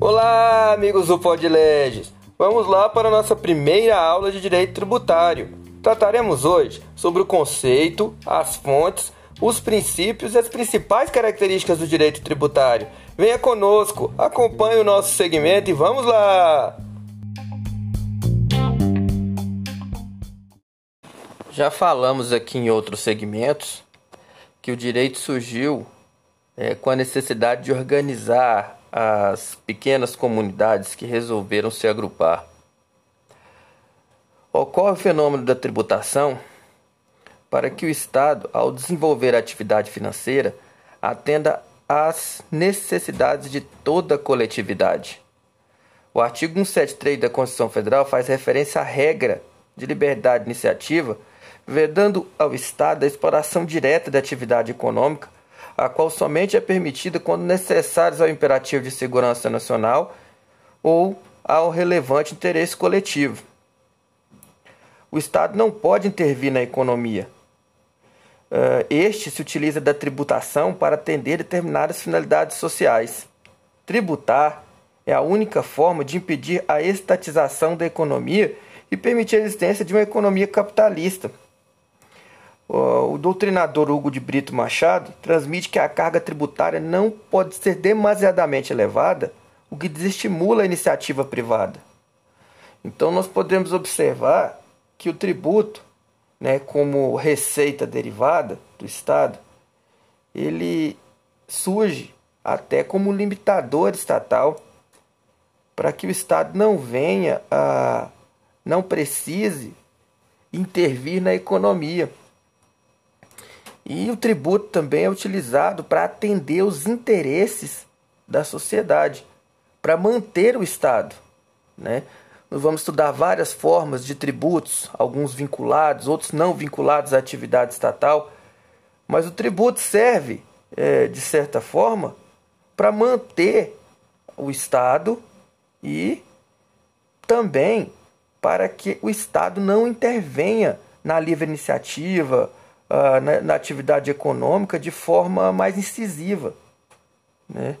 Olá, amigos do Podleges! Vamos lá para a nossa primeira aula de Direito Tributário. Trataremos hoje sobre o conceito, as fontes, os princípios e as principais características do direito tributário. Venha conosco, acompanhe o nosso segmento e vamos lá! Já falamos aqui em outros segmentos que o direito surgiu é, com a necessidade de organizar as pequenas comunidades que resolveram se agrupar. Ocorre o fenômeno da tributação para que o Estado, ao desenvolver a atividade financeira, atenda às necessidades de toda a coletividade. O artigo 173 da Constituição Federal faz referência à regra de liberdade de iniciativa, vedando ao Estado a exploração direta da atividade econômica a qual somente é permitida quando necessários ao imperativo de segurança nacional ou ao relevante interesse coletivo. O Estado não pode intervir na economia. Eh, este se utiliza da tributação para atender determinadas finalidades sociais. Tributar é a única forma de impedir a estatização da economia e permitir a existência de uma economia capitalista o doutrinador Hugo de Brito Machado transmite que a carga tributária não pode ser demasiadamente elevada, o que desestimula a iniciativa privada. Então, nós podemos observar que o tributo, né, como receita derivada do Estado, ele surge até como limitador estatal para que o Estado não venha a não precise intervir na economia. E o tributo também é utilizado para atender os interesses da sociedade, para manter o Estado. Né? Nós vamos estudar várias formas de tributos, alguns vinculados, outros não vinculados à atividade estatal, mas o tributo serve, é, de certa forma, para manter o Estado e também para que o Estado não intervenha na livre iniciativa, uh, na, na, atividade econômica de forma mais incisiva. Né?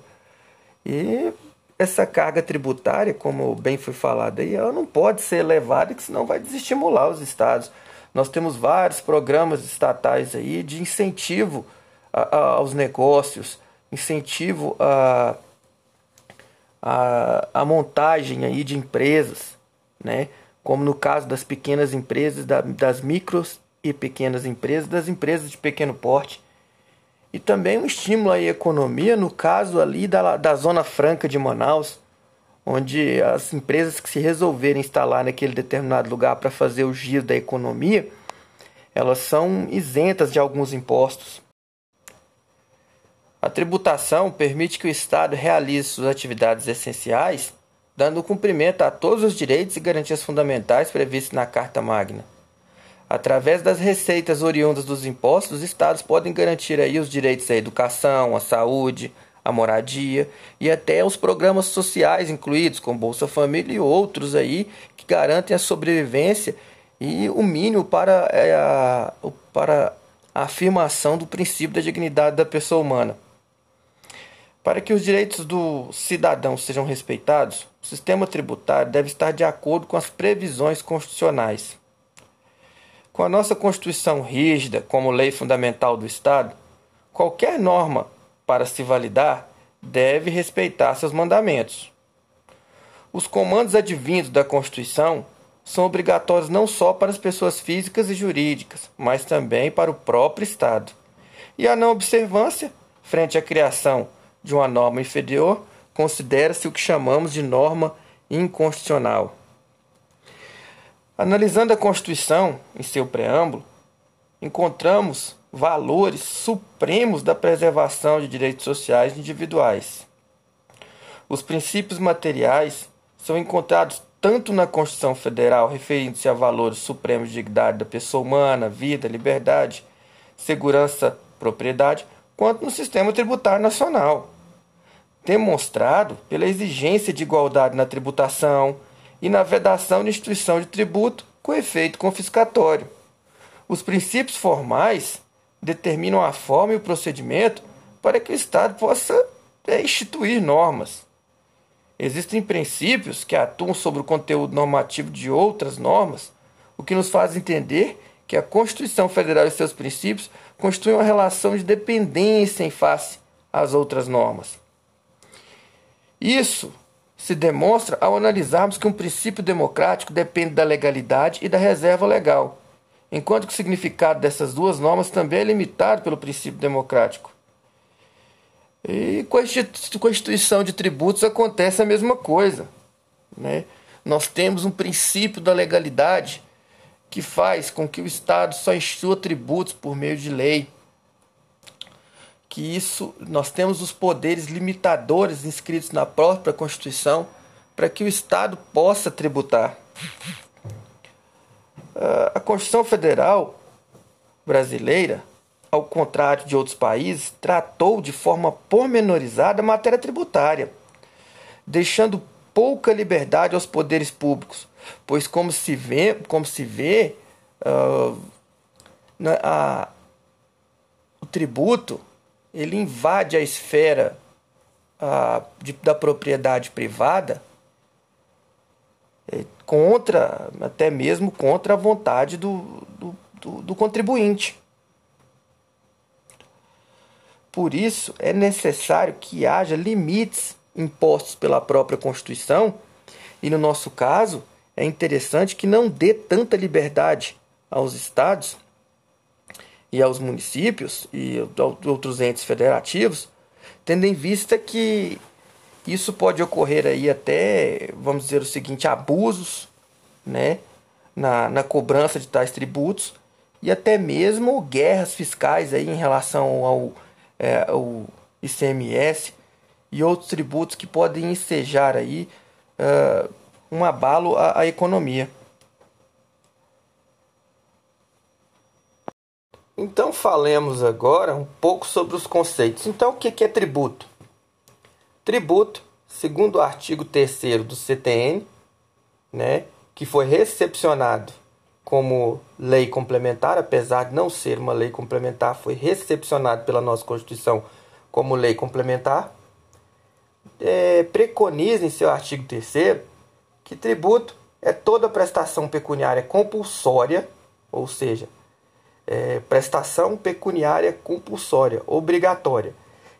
E essa carga tributária, como bem foi falado aí, ela não pode ser elevada, que senão vai desestimular os estados. Nós temos vários programas estatais aí de incentivo a, a, aos negócios, incentivo a, a, a montagem aí de empresas, né? como no caso das pequenas empresas, da, das micros e pequenas empresas, das empresas de pequeno porte. E também um estímulo à economia, no caso ali da, da Zona Franca de Manaus, onde as empresas que se resolverem instalar naquele determinado lugar para fazer o giro da economia, elas são isentas de alguns impostos. A tributação permite que o Estado realize suas atividades essenciais, dando cumprimento a todos os direitos e garantias fundamentais previstos na Carta Magna. Através das receitas oriundas dos impostos, os estados podem garantir aí os direitos à educação, à saúde, à moradia e até os programas sociais incluídos, como Bolsa Família e outros aí que garantem a sobrevivência e o mínimo para é, a, para a afirmação do princípio da dignidade da pessoa humana. Para que os direitos do cidadão sejam respeitados, o sistema tributário deve estar de acordo com as previsões constitucionais. Com a nossa Constituição rígida como lei fundamental do Estado, qualquer norma para se validar deve respeitar seus mandamentos. Os comandos advindos da Constituição são obrigatórios não só para as pessoas físicas e jurídicas, mas também para o próprio Estado. E a não observância, frente à criação de uma norma inferior, considera-se o que chamamos de norma inconstitucional. Analisando a Constituição em seu preâmbulo, encontramos valores supremos da preservação de direitos sociais individuais. Os princípios materiais são encontrados tanto na Constituição Federal, referindo-se a valores supremos de dignidade da pessoa humana, vida, liberdade, segurança, propriedade, quanto no sistema tributário nacional, demonstrado pela exigência de igualdade na tributação, e na vedação de instituição de tributo com efeito confiscatório. Os princípios formais determinam a forma e o procedimento para que o Estado possa é, instituir normas. Existem princípios que atuam sobre o conteúdo normativo de outras normas, o que nos faz entender que a Constituição Federal e seus princípios constituem uma relação de dependência em face às outras normas. Isso se demonstra ao analisarmos que um princípio democrático depende da legalidade e da reserva legal, enquanto que o significado dessas duas normas também é limitado pelo princípio democrático. E com a constituição de tributos acontece a mesma coisa. Né? Nós temos um princípio da legalidade que faz com que o Estado só institua tributos por meio de lei. Que isso nós temos os poderes limitadores inscritos na própria Constituição para que o Estado possa tributar. Ah, a Constituição Federal brasileira ao contrário de outros países, tratou de forma pormenorizada a matéria tributária, deixando pouca liberdade aos poderes públicos, pois como se vê, como se vê uh, na, a, o tributo ele invade a esfera uh, de, da propriedade privada é, contra até mesmo contra a vontade do, do, do, do contribuinte. Por isso, é necessário que haja limites impostos pela própria Constituição, e no nosso caso, é interessante que não dê tanta liberdade aos estados e aos municípios e outros entes federativos, tendo em vista que isso pode ocorrer aí até, vamos dizer o seguinte, abusos né, na, na cobrança de tais tributos e até mesmo guerras fiscais aí em relação ao é, o ICMS e outros tributos que podem ensejar aí uh, um abalo à, à economia. Então falemos agora um pouco sobre os conceitos. Então o que é tributo? Tributo, segundo o artigo 3 do CTN, né, que foi recepcionado como lei complementar, apesar de não ser uma lei complementar, foi recepcionado pela nossa Constituição como lei complementar, é, preconiza em seu artigo 3 que tributo é toda prestação pecuniária compulsória, ou seja, é, prestação pecuniária compulsória, obrigatória,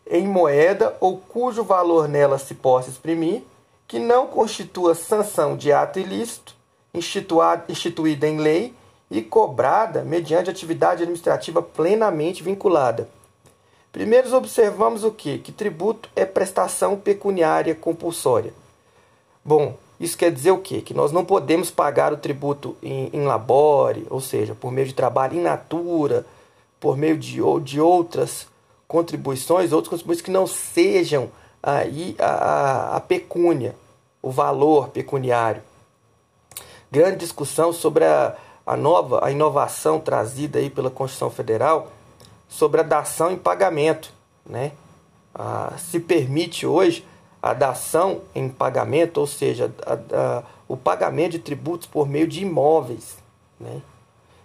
em moeda ou cujo valor nela se possa exprimir, que não constitua sanção de ato ilícito instituída em lei e cobrada mediante atividade administrativa plenamente vinculada. Primeiro observamos o que? Que tributo é prestação pecuniária compulsória. Bom, isso quer dizer o quê? Que nós não podemos pagar o tributo em, em labore, ou seja, por meio de trabalho in natura, por meio de, de outras contribuições, outras contribuições que não sejam aí a, a, a pecúnia, o valor pecuniário grande discussão sobre a, a nova, a inovação trazida aí pela Constituição Federal sobre a dação em pagamento, né? Ah, se permite hoje a dação em pagamento, ou seja, a, a, o pagamento de tributos por meio de imóveis, né?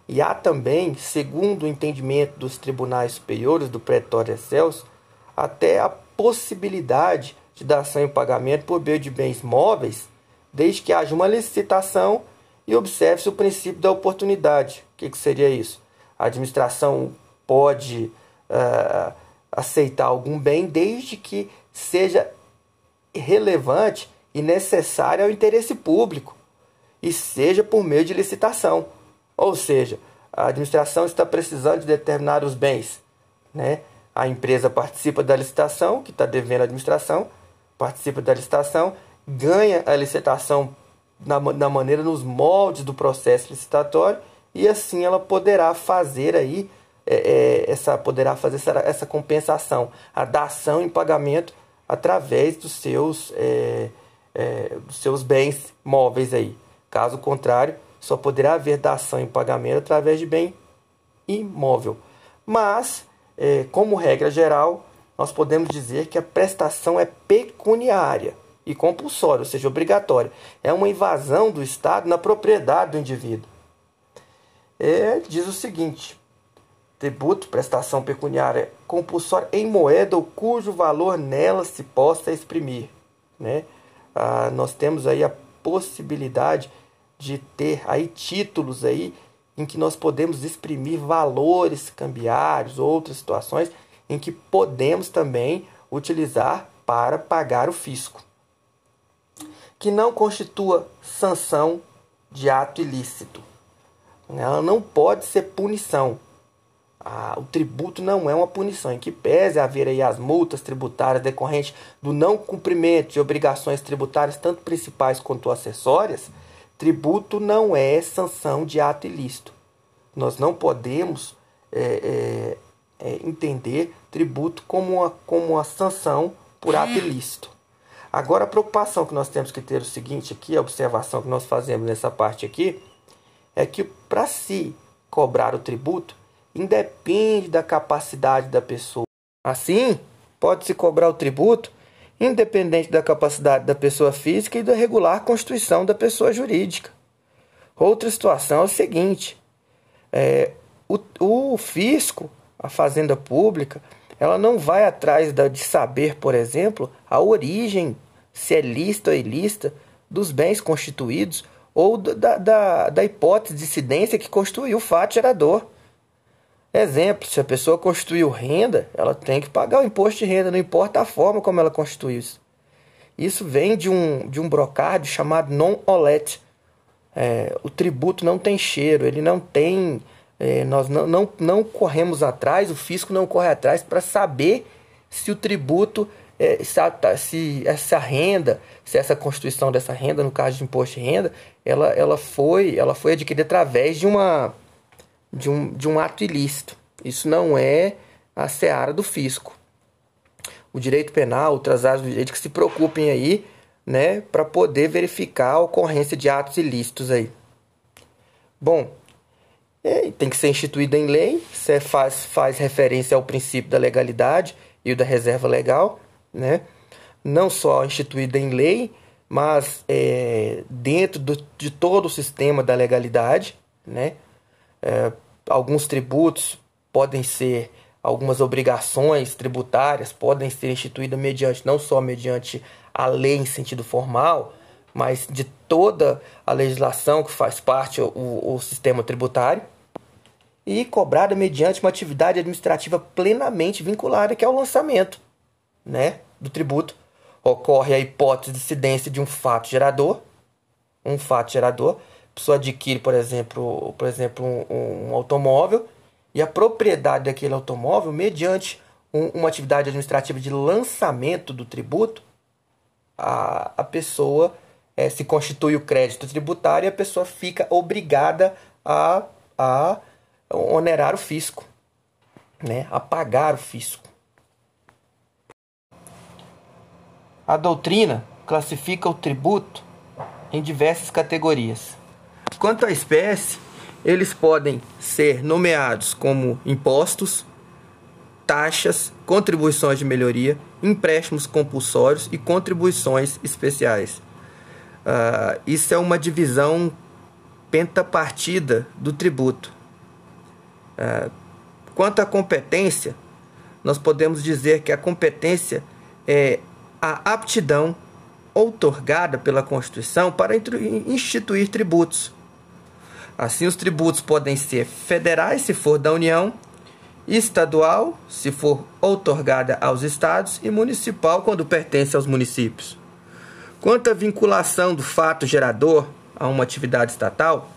E há também, segundo o entendimento dos tribunais superiores do Pretório Excelso, até a possibilidade de dação em pagamento por meio de bens móveis, desde que haja uma licitação e observe-se o princípio da oportunidade. O que, que seria isso? A administração pode uh, aceitar algum bem desde que seja relevante e necessário ao interesse público e seja por meio de licitação. Ou seja, a administração está precisando de determinados bens. Né? A empresa participa da licitação, que está devendo a administração, participa da licitação, ganha a licitação na, na maneira, nos moldes do processo licitatório e assim ela poderá fazer aí é, é, essa poderá fazer essa, essa compensação, a dação em pagamento através dos seus, é, é, dos seus bens móveis aí. Caso contrário, só poderá haver dação em pagamento através de bem imóvel. Mas, é, como regra geral, nós podemos dizer que a prestação é pecuniária e compulsória, ou seja, obrigatória. É uma invasão do Estado na propriedade do indivíduo. É, diz o seguinte: tributo, prestação pecuniária compulsória em moeda ou cujo valor nela se possa exprimir. Né? Ah, nós temos aí a possibilidade de ter aí títulos aí em que nós podemos exprimir valores cambiários, outras situações em que podemos também utilizar para pagar o fisco. Que não constitua sanção de ato ilícito. Ela não pode ser punição. Ah, o tributo não é uma punição, em que pese haver aí as multas tributárias decorrentes do não cumprimento de obrigações tributárias, tanto principais quanto acessórias, tributo não é sanção de ato ilícito. Nós não podemos é, é, é, entender tributo como uma, como uma sanção por ato ilícito. Agora, a preocupação que nós temos que ter é o seguinte aqui, a observação que nós fazemos nessa parte aqui, é que para se cobrar o tributo, independe da capacidade da pessoa. Assim, pode-se cobrar o tributo independente da capacidade da pessoa física e da regular constituição da pessoa jurídica. Outra situação é o seguinte: é, o, o fisco, a fazenda pública, ela não vai atrás da, de saber, por exemplo, a origem, se é lista ou ilícita, dos bens constituídos ou da, da, da hipótese de incidência que constituiu o fato gerador. Exemplo, se a pessoa constituiu renda, ela tem que pagar o imposto de renda, não importa a forma como ela constituiu isso. Isso vem de um, de um brocádio chamado non-olet. É, o tributo não tem cheiro, ele não tem é, nós não, não, não corremos atrás, o fisco não corre atrás para saber se o tributo, é, se, se, essa renda, se essa constituição dessa renda, no caso de imposto de renda, ela, ela, foi, ela foi adquirida através de, uma, de, um, de um ato ilícito. Isso não é a seara do fisco. O direito penal, outras áreas do direito que se preocupem aí, né, para poder verificar a ocorrência de atos ilícitos aí. Bom, é, tem que ser instituída em lei, você faz, faz referência ao princípio da legalidade e da reserva legal, né? não só instituída em lei, mas é, dentro do, de todo o sistema da legalidade. Né? É, alguns tributos podem ser, algumas obrigações tributárias podem ser instituídas mediante, não só mediante a lei em sentido formal, mas de toda a legislação que faz parte o, o sistema tributário e cobrada mediante uma atividade administrativa plenamente vinculada, que é o lançamento né, do tributo. Ocorre a hipótese de incidência de um fato gerador, um fato gerador. Pessoa adquire, por exemplo, por exemplo um, um automóvel e a propriedade daquele automóvel, mediante um, uma atividade administrativa de lançamento do tributo, a, a pessoa é, se constitui o crédito tributário e a pessoa fica obrigada a, a onerar o fisco, né? a pagar o fisco. A doutrina classifica o tributo em diversas categorias. Quanto à espécie, eles podem ser nomeados como impostos, taxas, contribuições de melhoria, empréstimos compulsórios e contribuições especiais. Uh, isso é uma divisão pentapartida do tributo. É, quanto à competência, nós podemos dizer que a competência é a aptidão outorgada pela Constituição para instituir tributos. Assim, os tributos podem ser federais, se for da União, estadual, se for outorgada aos estados, e municipal, quando pertence aos municípios. Quanto à vinculação do fato gerador a uma atividade estatal,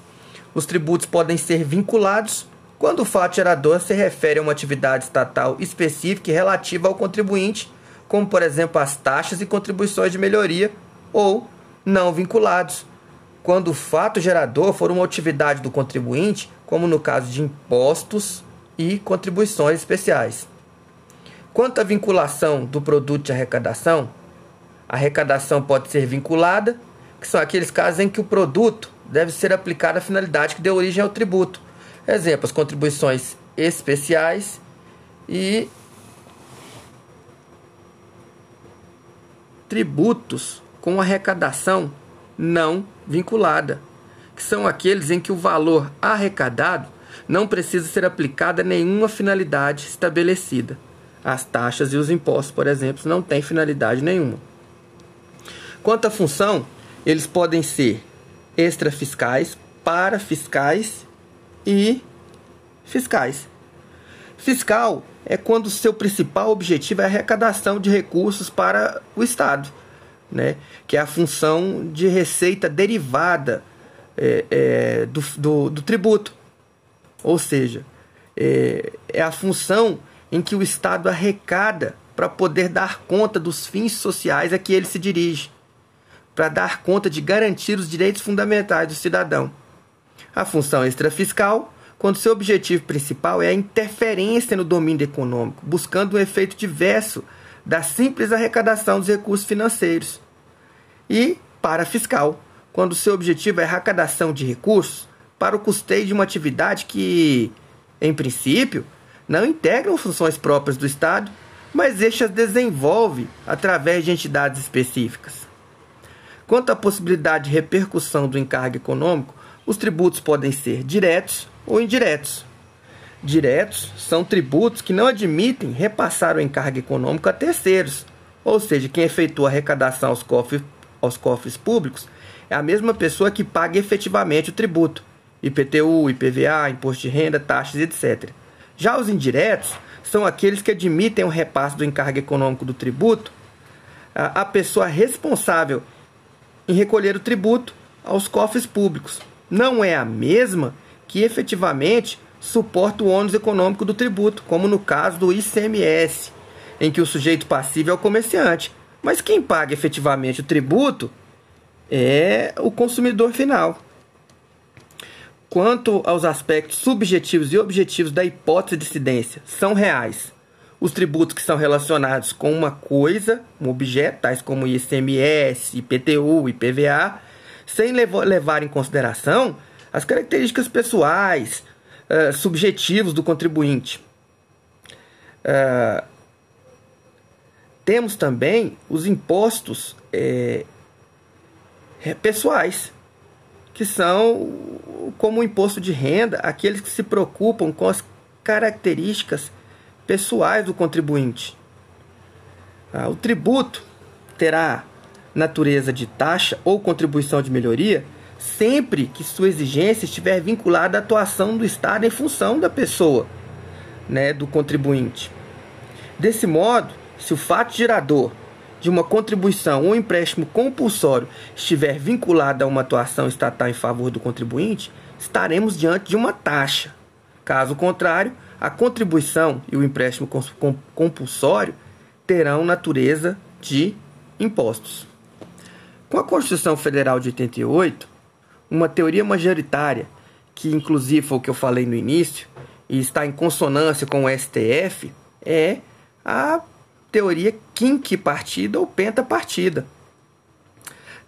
os tributos podem ser vinculados quando o fato gerador se refere a uma atividade estatal específica e relativa ao contribuinte, como por exemplo as taxas e contribuições de melhoria, ou não vinculados, quando o fato gerador for uma atividade do contribuinte, como no caso de impostos e contribuições especiais. Quanto à vinculação do produto de arrecadação, a arrecadação pode ser vinculada, que são aqueles casos em que o produto deve ser aplicado à finalidade que deu origem ao tributo, Exemplo, as contribuições especiais e tributos com arrecadação não vinculada, que são aqueles em que o valor arrecadado não precisa ser aplicada nenhuma finalidade estabelecida. As taxas e os impostos, por exemplo, não têm finalidade nenhuma. Quanto à função, eles podem ser extrafiscais, parafiscais e fiscais. Fiscal é quando seu principal objetivo é a arrecadação de recursos para o Estado, né? que é a função de receita derivada é, é, do, do, do, tributo. Ou seja, é, é a função em que o Estado arrecada para poder dar conta dos fins sociais a que ele se dirige, para dar conta de garantir os direitos fundamentais do cidadão. A função extrafiscal, quando seu objetivo principal é a interferência no domínio econômico, buscando um efeito diverso da simples arrecadação dos recursos financeiros. E para fiscal, quando seu objetivo é a arrecadação de recursos para o custeio de uma atividade que, em princípio, não integram funções próprias do Estado, mas este as desenvolve através de entidades específicas. Quanto à possibilidade de repercussão do encargo econômico, os tributos podem ser diretos ou indiretos. Diretos são tributos que não admitem repassar o encargo econômico a terceiros, ou seja, quem efetua a arrecadação aos cofres, aos cofres públicos é a mesma pessoa que paga efetivamente o tributo, IPTU, IPVA, imposto de renda, taxas, etc. Já os indiretos são aqueles que admitem o repasse do encargo econômico do tributo a pessoa responsável em recolher o tributo aos cofres públicos. Não é a mesma que efetivamente suporta o ônus econômico do tributo, como no caso do ICMS, em que o sujeito passível é o comerciante. Mas quem paga efetivamente o tributo é o consumidor final. Quanto aos aspectos subjetivos e objetivos da hipótese de incidência, são reais. Os tributos que são relacionados com uma coisa, um objeto, tais como ICMS, IPTU, IPVA, sem levar em consideração as características pessoais, uh, subjetivos do contribuinte. Uh, temos também os impostos é, pessoais, que são como o imposto de renda, aqueles que se preocupam com as características pessoais do contribuinte. Ah, o tributo terá natureza de taxa ou contribuição de melhoria sempre que sua exigência estiver vinculada à atuação do Estado em função da pessoa, né, do contribuinte. Desse modo, se o fato gerador de uma contribuição ou empréstimo compulsório estiver vinculado a uma atuação estatal em favor do contribuinte, estaremos diante de uma taxa. Caso contrário, a contribuição e o empréstimo compulsório terão natureza de impostos. Com a Constituição Federal de 88, uma teoria majoritária, que inclusive foi o que eu falei no início, e está em consonância com o STF, é a teoria quinquipartida ou pentapartida.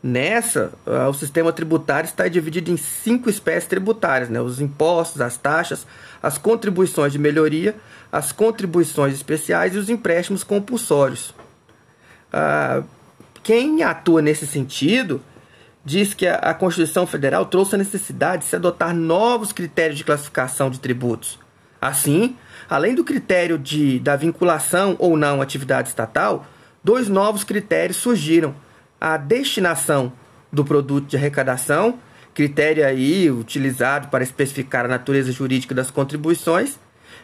Nessa, ah, o sistema tributário está dividido em cinco espécies tributárias: né? os impostos, as taxas, as contribuições de melhoria, as contribuições especiais e os empréstimos compulsórios. Ah, quem atua nesse sentido diz que a Constituição Federal trouxe a necessidade de se adotar novos critérios de classificação de tributos. Assim, além do critério de, da vinculação ou não à atividade estatal, dois novos critérios surgiram: a destinação do produto de arrecadação, critério aí utilizado para especificar a natureza jurídica das contribuições,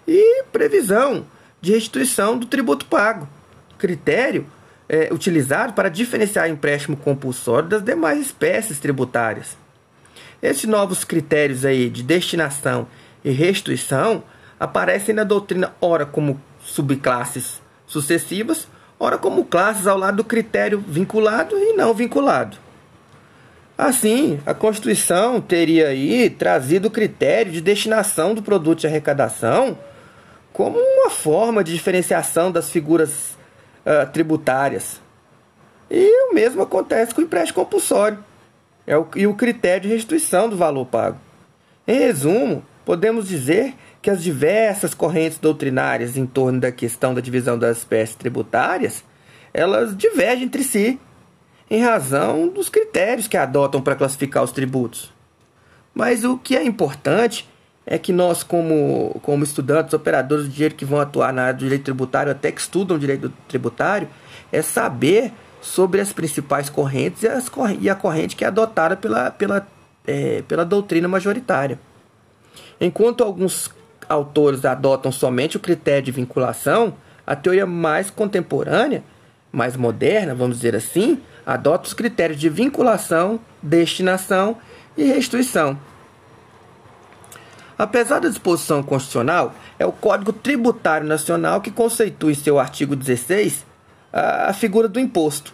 e previsão de restituição do tributo pago, critério é, utilizado para diferenciar empréstimo compulsório das demais espécies tributárias. Esses novos critérios aí de destinação e restituição aparecem na doutrina ora como subclasses sucessivas, ora como classes ao lado do critério vinculado e não vinculado. Assim, a Constituição teria aí trazido o critério de destinação do produto de arrecadação como uma forma de diferenciação das figuras uh, tributárias. E o mesmo acontece com o empréstimo compulsório é o, e o critério de restituição do valor pago. Em resumo, podemos dizer que as diversas correntes doutrinárias em torno da questão da divisão das espécies tributárias, elas divergem entre si em razão dos critérios que adotam para classificar os tributos. Mas o que é importante é que nós, como, como estudantes, operadores de direito que vão atuar na área do direito tributário, até que estudam direito tributário, é saber sobre as principais correntes e, as, e a corrente que é adotada pela, pela, é, pela doutrina majoritária. Enquanto alguns autores adotam somente o critério de vinculação, a teoria mais contemporânea, mais moderna, vamos dizer assim, adota os critérios de vinculação, destinação e restituição. Apesar da disposição constitucional, é o Código Tributário Nacional que conceitua em seu artigo 16 a figura do imposto.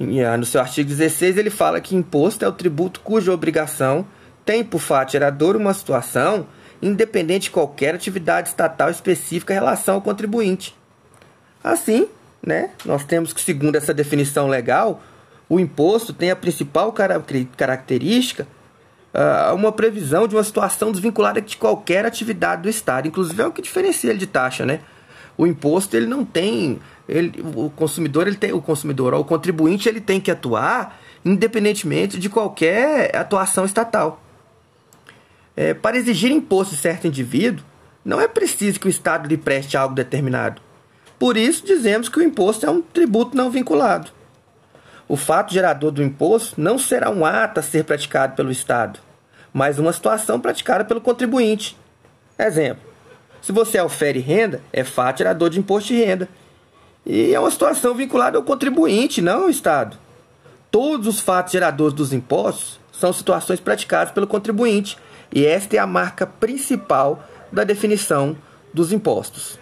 Ah, no seu artigo 16 ele fala que imposto é o tributo cuja obrigação tem por fato gerador uma situação independente de qualquer atividade estatal específica em relação ao contribuinte. Assim, né, nós temos que, segundo essa definição legal, o imposto tem a principal característica uh, uma previsão de uma situação desvinculada de qualquer atividade do Estado. Inclusive é o que diferencia ele de taxa, né? O imposto ele não tem, ele, o consumidor ele tem, o consumidor, o contribuinte ele tem que atuar independentemente de qualquer atuação estatal. É, para exigir imposto de certo indivíduo, não é preciso que o Estado lhe preste algo determinado. Por isso, dizemos que o imposto é um tributo não vinculado. O fato gerador do imposto não será um ato a ser praticado pelo Estado, mas uma situação praticada pelo contribuinte. Exemplo: se você ofere renda, é fato gerador de imposto de renda. E é uma situação vinculada ao contribuinte, não ao Estado. Todos os fatos geradores dos impostos são situações praticadas pelo contribuinte, e esta é a marca principal da definição dos impostos.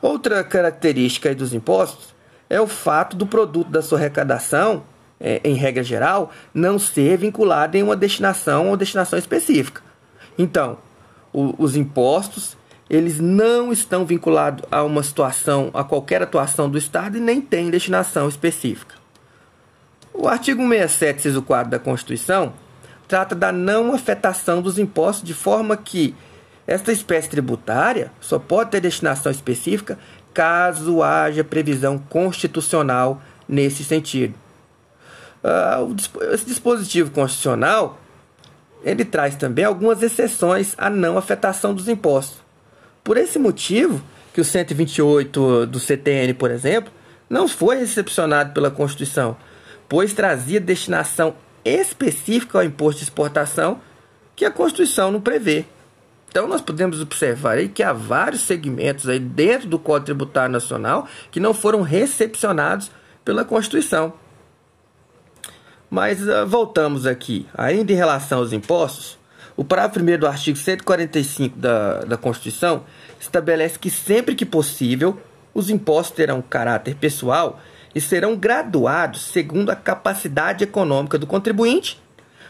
Outra característica dos impostos é o fato do produto da sua arrecadação, é, em regra geral, não ser vinculado em uma destinação ou destinação específica. Então, o, os impostos eles não estão vinculados a uma situação, a qualquer atuação do Estado e nem têm destinação específica. O artigo 67, inciso 4 da Constituição trata da não afetação dos impostos de forma que esta espécie tributária só pode ter destinação específica caso haja previsão constitucional nesse sentido. Uh, esse dispositivo constitucional ele traz também algumas exceções à não afetação dos impostos. Por esse motivo, que o 128 do CTN, por exemplo, não foi recepcionado pela Constituição, pois trazia destinação específica ao imposto de exportação que a Constituição não prevê. Então nós podemos observar aí que há vários segmentos aí dentro do Código Tributário Nacional que não foram recepcionados pela Constituição. Mas uh, voltamos aqui, ainda em relação aos impostos, o parágrafo 1 do artigo 145 da, da Constituição estabelece que sempre que possível os impostos terão caráter pessoal e serão graduados segundo a capacidade econômica do contribuinte,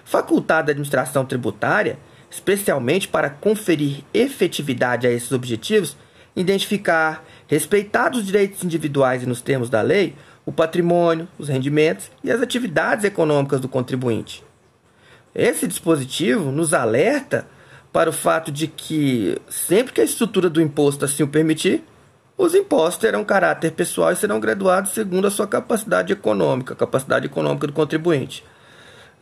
facultada a administração tributária, especialmente para conferir efetividade a esses objetivos, identificar, respeitados os direitos individuais e nos termos da lei, o patrimônio, os rendimentos e as atividades econômicas do contribuinte. Esse dispositivo nos alerta para o fato de que, sempre que a estrutura do imposto assim o permitir, os impostos terão caráter pessoal e serão graduados segundo a sua capacidade econômica, a capacidade econômica do contribuinte.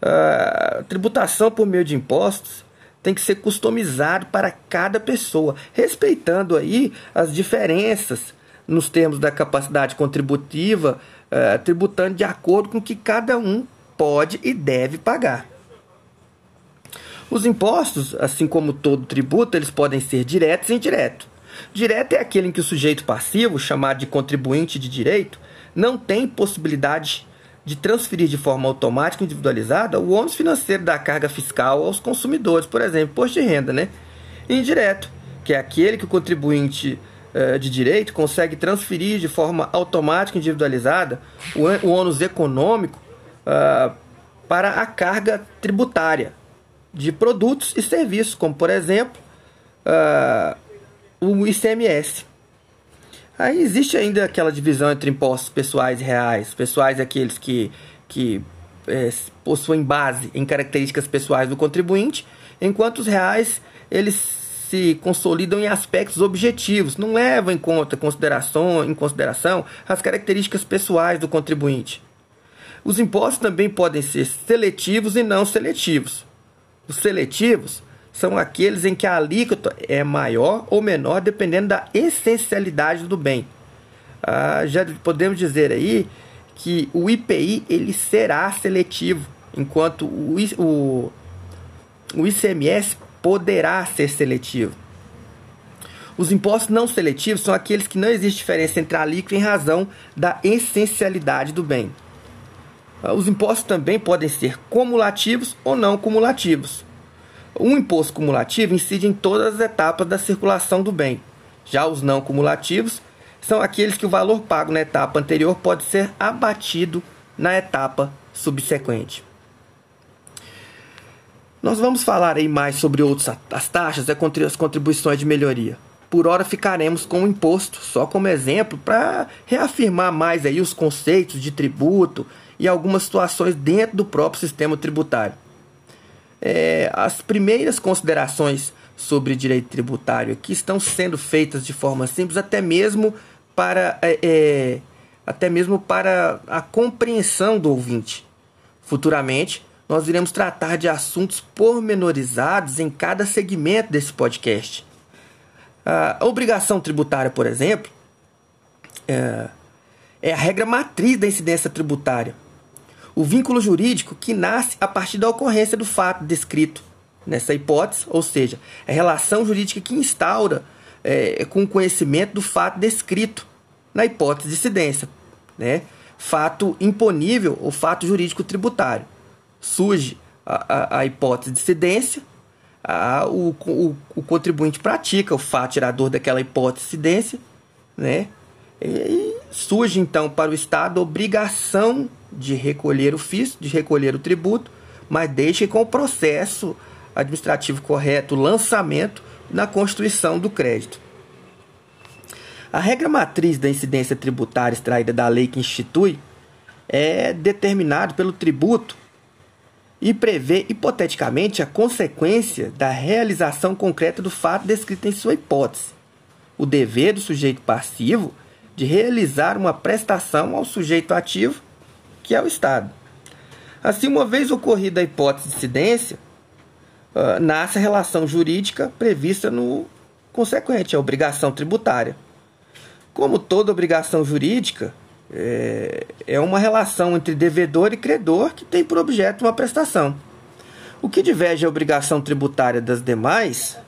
A tributação por meio de impostos tem que ser customizado para cada pessoa, respeitando aí as diferenças nos termos da capacidade contributiva, uh, tributando de acordo com o que cada um pode e deve pagar. Os impostos, assim como todo tributo, eles podem ser diretos e indiretos. Direto é aquele em que o sujeito passivo, chamado de contribuinte de direito, não tem possibilidade de transferir de forma automática e individualizada o ônus financeiro da carga fiscal aos consumidores, por exemplo, imposto de renda, né? Indireto, que é aquele que o contribuinte de direito consegue transferir de forma automática individualizada o, ônus econômico uh, para a carga tributária de produtos e serviços, como por exemplo uh, o ICMS. Aí existe ainda aquela divisão entre impostos pessoais e reais. Pessoais é aqueles que, que é, possuem base em características pessoais do contribuinte, enquanto os reais eles se consolidam em aspectos objetivos, não levam em conta consideração, em consideração as características pessoais do contribuinte. Os impostos também podem ser seletivos e não seletivos. Os seletivos são aqueles em que a alíquota é maior ou menor dependendo da essencialidade do bem. Ah, já podemos dizer aí que o IPI ele será seletivo, enquanto o, o, o ICMS poderá ser seletivo. Os impostos não seletivos são aqueles que não existe diferença entre a alíquota em razão da essencialidade do bem. Ah, os impostos também podem ser cumulativos ou não cumulativos. Um imposto cumulativo incide em todas as etapas da circulação do bem. Já os não cumulativos são aqueles que o valor pago na etapa anterior pode ser abatido na etapa subsequente. Nós vamos falar aí mais sobre outras as taxas e as contribuições de melhoria. Por hora ficaremos com o imposto só como exemplo para reafirmar mais aí os conceitos de tributo e algumas situações dentro do próprio sistema tributário. É, as primeiras considerações sobre direito tributário aqui estão sendo feitas de forma simples, até mesmo para, é, é, até mesmo para a compreensão do ouvinte. Futuramente, nós iremos tratar de assuntos pormenorizados em cada segmento desse podcast. A obrigação tributária, por exemplo, é, é a regra matriz da incidência tributária o vínculo jurídico que nasce a partir da ocorrência do fato descrito nessa hipótese, ou seja, a relação jurídica que instaura é, com o conhecimento do fato descrito na hipótese de incidência. Né? Fato imponível ou fato jurídico tributário. Surge a, a, a hipótese de incidência, a, o, o, o, contribuinte pratica o fato gerador daquela hipótese de incidência, né? e surge então para o Estado a obrigação de recolher o FIS, de recolher o tributo, mas deixe com o processo administrativo correto, o lançamento na constituição do crédito. A regra matriz da incidência tributária extraída da lei que institui é determinado pelo tributo e prevê hipoteticamente a consequência da realização concreta do fato descrito em sua hipótese. O dever do sujeito passivo de realizar uma prestação ao sujeito ativo que é o Estado. Assim, uma vez ocorrida a hipótese de incidência, uh, nasce a relação jurídica prevista no consequente, a obrigação tributária. Como toda obrigação jurídica, é, é uma relação entre devedor e credor que tem por objeto uma prestação. O que diverge a obrigação tributária das demais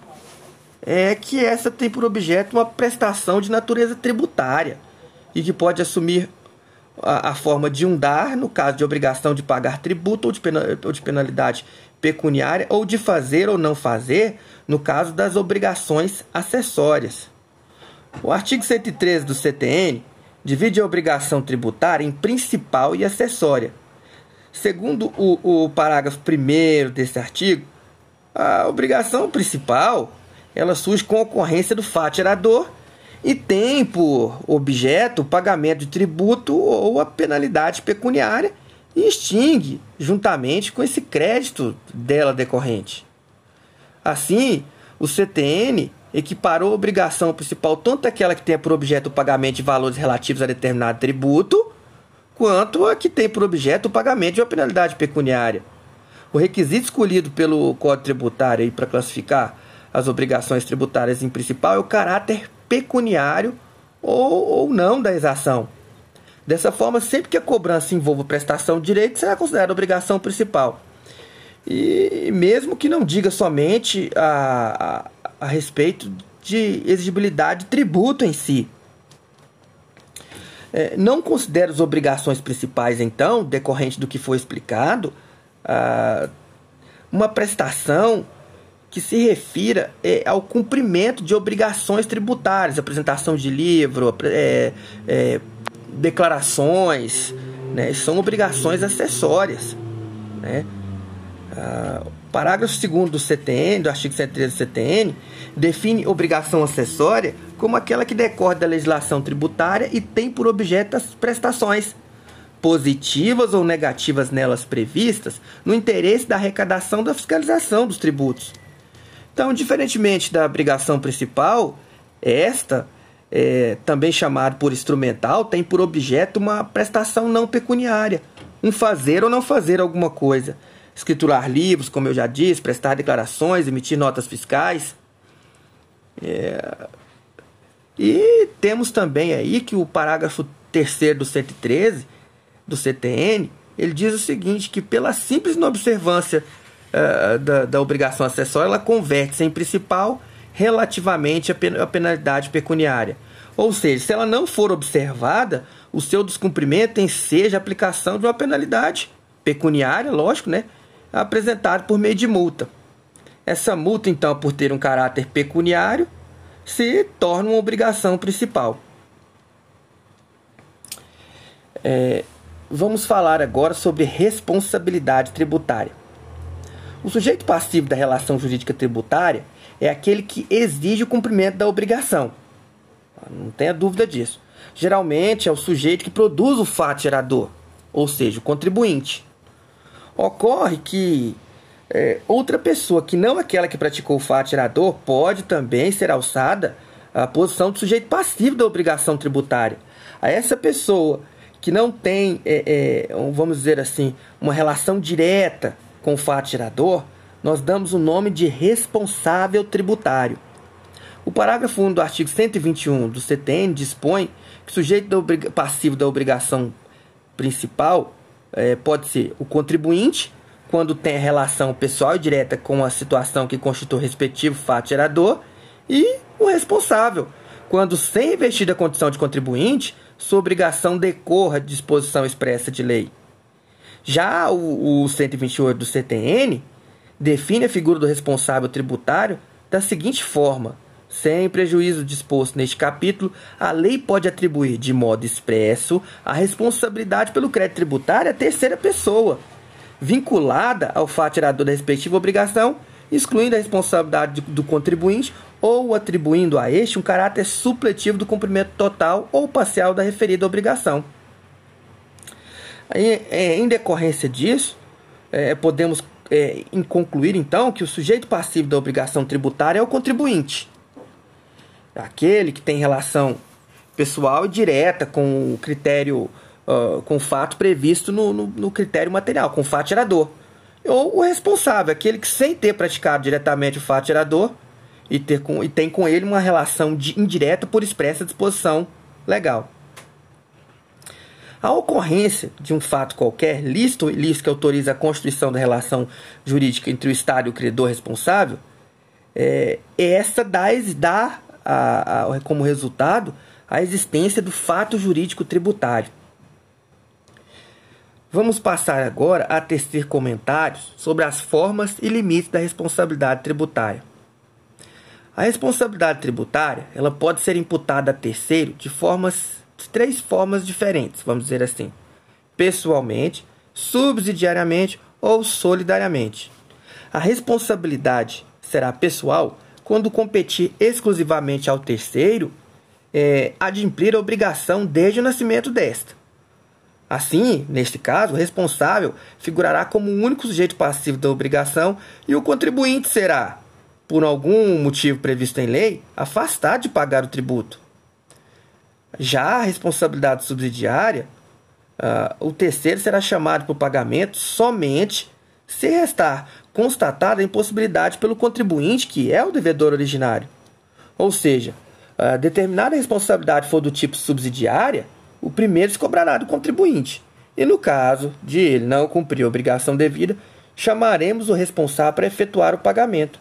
é que essa tem por objeto uma prestação de natureza tributária e que pode assumir a, a, forma de um dar, no caso de obrigação de pagar tributo ou de, ou de penalidade pecuniária, ou de fazer ou não fazer, no caso das obrigações acessórias. O artigo 113 do CTN divide a obrigação tributária em principal e acessória. Segundo o, o parágrafo 1 desse artigo, a obrigação principal ela surge com ocorrência do fato gerador e tem por objeto o pagamento de tributo ou a penalidade pecuniária e extingue juntamente com esse crédito dela decorrente. Assim, o CTN equiparou a obrigação principal tanto aquela que tem por objeto o pagamento de valores relativos a determinado tributo, quanto a que tem por objeto o pagamento de uma penalidade pecuniária. O requisito escolhido pelo Código Tributário para classificar as obrigações tributárias em principal é o caráter pecuniário ou, ou não da exação. Dessa forma, sempre que a cobrança envolva prestação de direito, será considerada obrigação principal. E mesmo que não diga somente a, a, a respeito de exigibilidade de tributo em si. É, não considera as obrigações principais, então, decorrente do que foi explicado, ah, uma prestação que se refira é, ao cumprimento de obrigações tributárias, apresentação de livro, é, é, declarações, né, são obrigações acessórias. Né? Ah, parágrafo 2 do CTN, do artigo 113 do CTN, define obrigação acessória como aquela que decorre da legislação tributária e tem por objeto as prestações positivas ou negativas nelas previstas no interesse da arrecadação da fiscalização dos tributos então, diferentemente da obrigação principal, esta, é, também chamada por instrumental, tem por objeto uma prestação não pecuniária, um fazer ou não fazer alguma coisa. Escriturar livros, como eu já disse, prestar declarações, emitir notas fiscais. É... E temos também aí que o parágrafo 3 do 113 do CTN, ele diz o seguinte, que pela simples inobservância uh, da, da obrigação acessória, ela converte-se em principal relativamente à penalidade pecuniária. Ou seja, se ela não for observada, o seu descumprimento enseja a aplicação de uma penalidade pecuniária, lógico, né? Apresentada por meio de multa. Essa multa, então, por ter um caráter pecuniário, se torna uma obrigação principal. É, vamos falar agora sobre responsabilidade tributária. O sujeito passivo da relação jurídica tributária é aquele que exige o cumprimento da obrigação. Não tenha dúvida disso. Geralmente é o sujeito que produz o fato gerador, ou seja, o contribuinte. Ocorre que é, outra pessoa que não aquela que praticou o fato gerador pode também ser alçada à posição do sujeito passivo da obrigação tributária. A essa pessoa que não tem, é, é, vamos dizer assim, uma relação direta com o fato gerador, nós damos o nome de responsável tributário. O parágrafo 1 do artigo 121 do CTN dispõe que o sujeito da passivo da obrigação principal é, pode ser o contribuinte, quando tem relação pessoal e direta com a situação que constitui o respectivo fato gerador, e o responsável, quando sem investir a condição de contribuinte, sua obrigação decorra de disposição expressa de lei. Já o, o 128 do CTN define a figura do responsável tributário da seguinte forma: sem prejuízo disposto neste capítulo, a lei pode atribuir de modo expresso a responsabilidade pelo crédito tributário à terceira pessoa, vinculada ao fato gerador da respectiva obrigação, excluindo a responsabilidade do contribuinte ou atribuindo a este um caráter supletivo do cumprimento total ou parcial da referida obrigação. É, em decorrência disso, é, podemos é, concluir então que o sujeito passivo da obrigação tributária é o contribuinte, aquele que tem relação pessoal e direta com o critério, uh, com o fato previsto no, no, no critério material, com o fato gerador. Ou o responsável, aquele que sem ter praticado diretamente o fato gerador, e, ter com, e tem com ele uma relação de, indireta por expressa disposição legal. A ocorrência de um fato qualquer, lícito ou ilícito que autoriza a constituição da relação jurídica entre o Estado e o credor responsável, é, essa dá, dá a, a, como resultado a existência do fato jurídico tributário. Vamos passar agora a tecer comentários sobre as formas e limites da responsabilidade tributária. A responsabilidade tributária ela pode ser imputada a terceiro de formas de três formas diferentes, vamos dizer assim: pessoalmente, subsidiariamente ou solidariamente. A responsabilidade será pessoal quando competir exclusivamente ao terceiro é, adimplir a obrigação desde o nascimento desta. Assim, neste caso, o responsável figurará como o único sujeito passivo da obrigação e o contribuinte será, por algum motivo previsto em lei, afastado de pagar o tributo. Já a responsabilidade subsidiária, uh, o terceiro será chamado para o pagamento somente se restar constatada a impossibilidade pelo contribuinte, que é o devedor originário. Ou seja, uh, determinada responsabilidade for do tipo subsidiária, o primeiro se cobrará do contribuinte. E no caso de ele não cumprir a obrigação devida, chamaremos o responsável para efetuar o pagamento.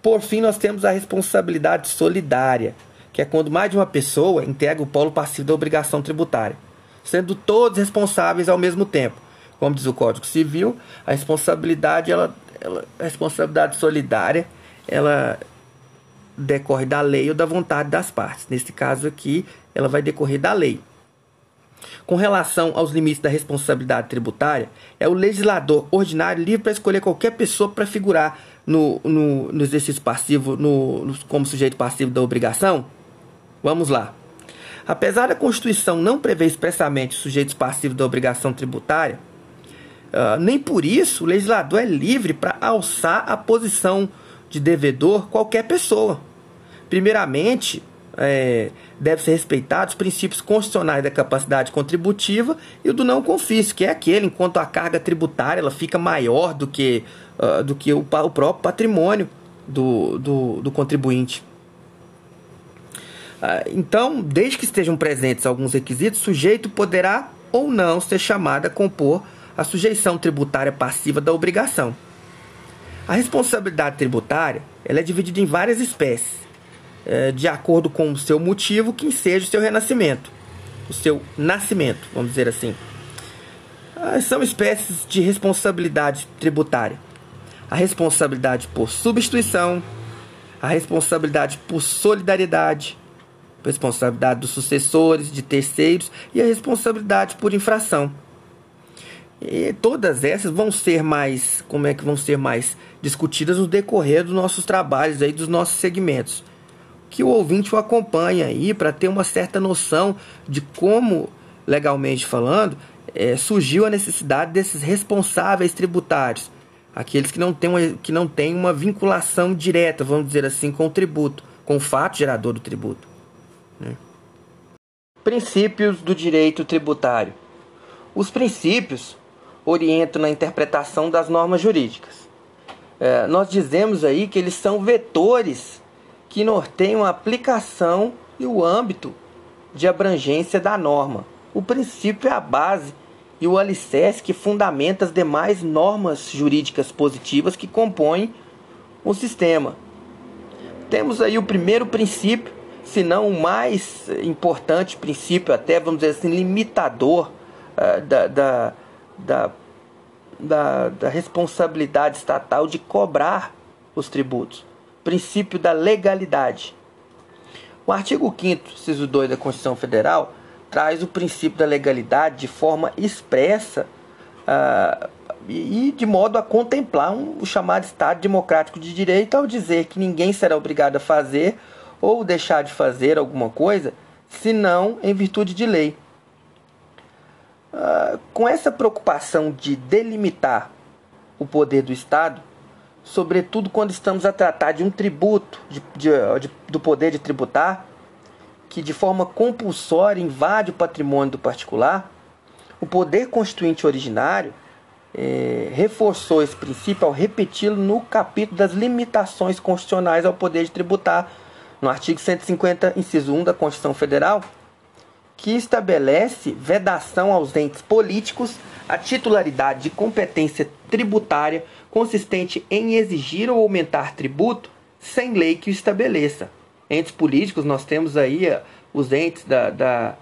Por fim, nós temos a responsabilidade solidária, que é quando mais de uma pessoa integra o polo passivo da obrigação tributária, sendo todos responsáveis ao mesmo tempo. Como diz o Código Civil, a responsabilidade, ela, ela, a responsabilidade solidária, ela decorre da lei ou da vontade das partes. Nesse caso aqui, ela vai decorrer da lei. Com relação aos limites da responsabilidade tributária, é o legislador ordinário livre para escolher qualquer pessoa para figurar no, no, no exercício passivo, no, no, como sujeito passivo da obrigação? Vamos lá. Apesar da Constituição não prever expressamente sujeitos passivos da obrigação tributária, uh, nem por isso o legislador é livre para alçar a posição de devedor qualquer pessoa. Primeiramente, é, deve ser respeitado os princípios constitucionais da capacidade contributiva e o do não confisco, que é aquele enquanto a carga tributária ela fica maior do que, uh, do que o, o próprio patrimônio do, do, do contribuinte. Uh, então, desde que estejam presentes alguns requisitos, o sujeito poderá ou não ser chamado a compor a sujeição tributária passiva da obrigação. A responsabilidade tributária ela é dividida em várias espécies, é, de acordo com o seu motivo, que seja o seu renascimento, o seu nascimento, vamos dizer assim. Ah, são espécies de responsabilidade tributária. A responsabilidade por substituição, a responsabilidade por solidariedade, a responsabilidade dos sucessores, de terceiros e a responsabilidade por infração. E todas essas vão ser mais, como é que vão ser mais discutidas no decorrer dos nossos trabalhos aí, dos nossos segmentos. Que o ouvinte o acompanha aí para ter uma certa noção de como, legalmente falando, é, surgiu a necessidade desses responsáveis tributários, aqueles que não têm uma, que não têm uma vinculação direta, vamos dizer assim, com o tributo, com o fato gerador do tributo. Né? Princípios do direito tributário. Os princípios orientam na interpretação das normas jurídicas. É, nós dizemos aí que eles são vetores que norteiam a aplicação e o âmbito de abrangência da norma. O princípio é a base e o alicerce que fundamenta as demais normas jurídicas positivas que compõem o sistema. Temos aí o primeiro princípio, se não o mais importante princípio, até vamos dizer assim, limitador uh, da, da, da, da, da responsabilidade estatal de cobrar os tributos. Princípio da legalidade. O artigo 5 inciso 2 da Constituição Federal traz o princípio da legalidade de forma expressa uh, e de modo a contemplar um, o chamado Estado Democrático de Direito ao dizer que ninguém será obrigado a fazer ou deixar de fazer alguma coisa, senão em virtude de lei. Uh, com essa preocupação de delimitar o poder do Estado, sobretudo quando estamos a tratar de um tributo, de, de, de, do poder de tributar, que de forma compulsória invade o patrimônio do particular, o poder constituinte originário eh, reforçou esse princípio ao repeti-lo no capítulo das limitações constitucionais ao poder de tributar, no artigo 150, inciso 1 da Constituição Federal, que estabelece vedação aos entes políticos a titularidade de competência tributária consistente em exigir ou aumentar tributo sem lei que o estabeleça. Entes políticos, nós temos aí eh, os entes da, da,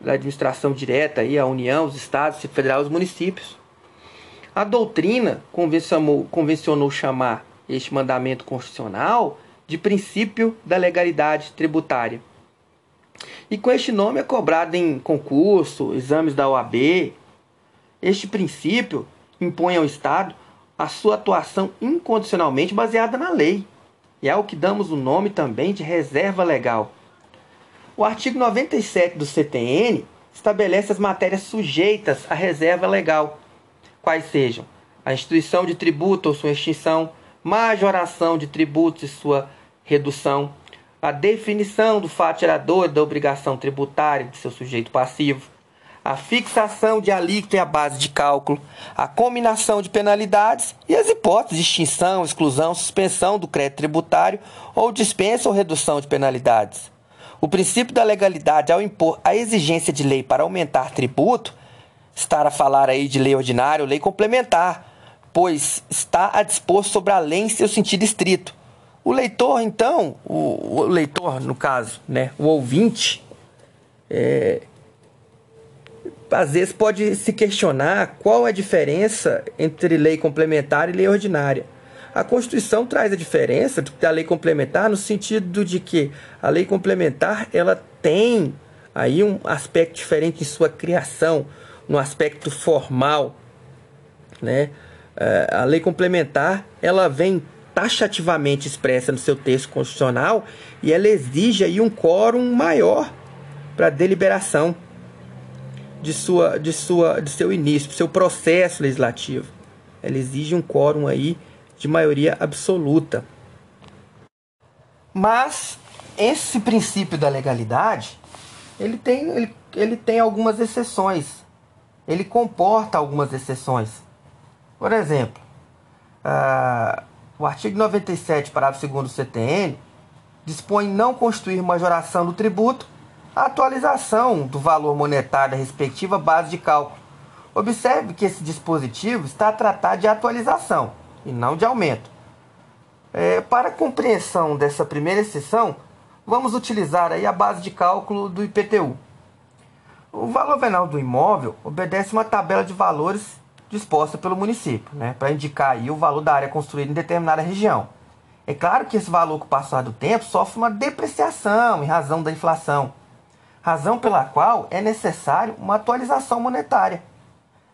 da administração direta, aí, a União, os estados, o federal, os municípios. A doutrina convencionou, convencionou chamar este mandamento constitucional de princípio da legalidade tributária e com este nome é cobrado em concurso, exames da OAB. Este princípio impõe ao Estado a sua atuação incondicionalmente baseada na lei. E é o que damos o nome também de reserva legal. O artigo 97 do CTN estabelece as matérias sujeitas à reserva legal, quais sejam a instituição de tributo ou sua extinção, majoração de tributos e sua redução, a definição do fato gerador da obrigação tributária de seu sujeito passivo, a fixação de alíquota e a base de cálculo, a combinação de penalidades e as hipóteses de extinção, exclusão, suspensão do crédito tributário ou dispensa ou redução de penalidades. O princípio da legalidade ao impor a exigência de lei para aumentar tributo, estar a falar aí de lei ordinária ou lei complementar, pois está a dispor sobre a lei em seu sentido estrito o leitor, então, o, o leitor, no caso, né, o ouvinte, é, às vezes pode se questionar qual é a diferença entre lei complementar e lei ordinária. A Constituição traz a diferença da lei complementar no sentido de que a lei complementar ela tem aí um aspecto diferente em sua criação, no aspecto formal, né? É, a lei complementar ela vem taxativamente expressa no seu texto constitucional e ela exige aí um quórum maior para deliberação de sua de sua de seu início, seu processo legislativo. Ela exige um quórum aí de maioria absoluta. Mas esse princípio da legalidade, ele tem, ele, ele tem algumas exceções. Ele comporta algumas exceções. Por exemplo, uh, o artigo 97, parágrafo 2 do CTN, dispõe não constituir majoração do tributo a atualização do valor monetário da respectiva base de cálculo. Observe que esse dispositivo está a tratar de atualização e não de aumento. É, para compreensão dessa primeira exceção, vamos utilizar aí a base de cálculo do IPTU. O valor venal do imóvel obedece uma tabela de valores disposta pelo município, né, para indicar aí o valor da área construída em determinada região. É claro que esse valor, com o passar do tempo, sofre uma depreciação em razão da inflação, razão pela qual é necessário uma atualização monetária.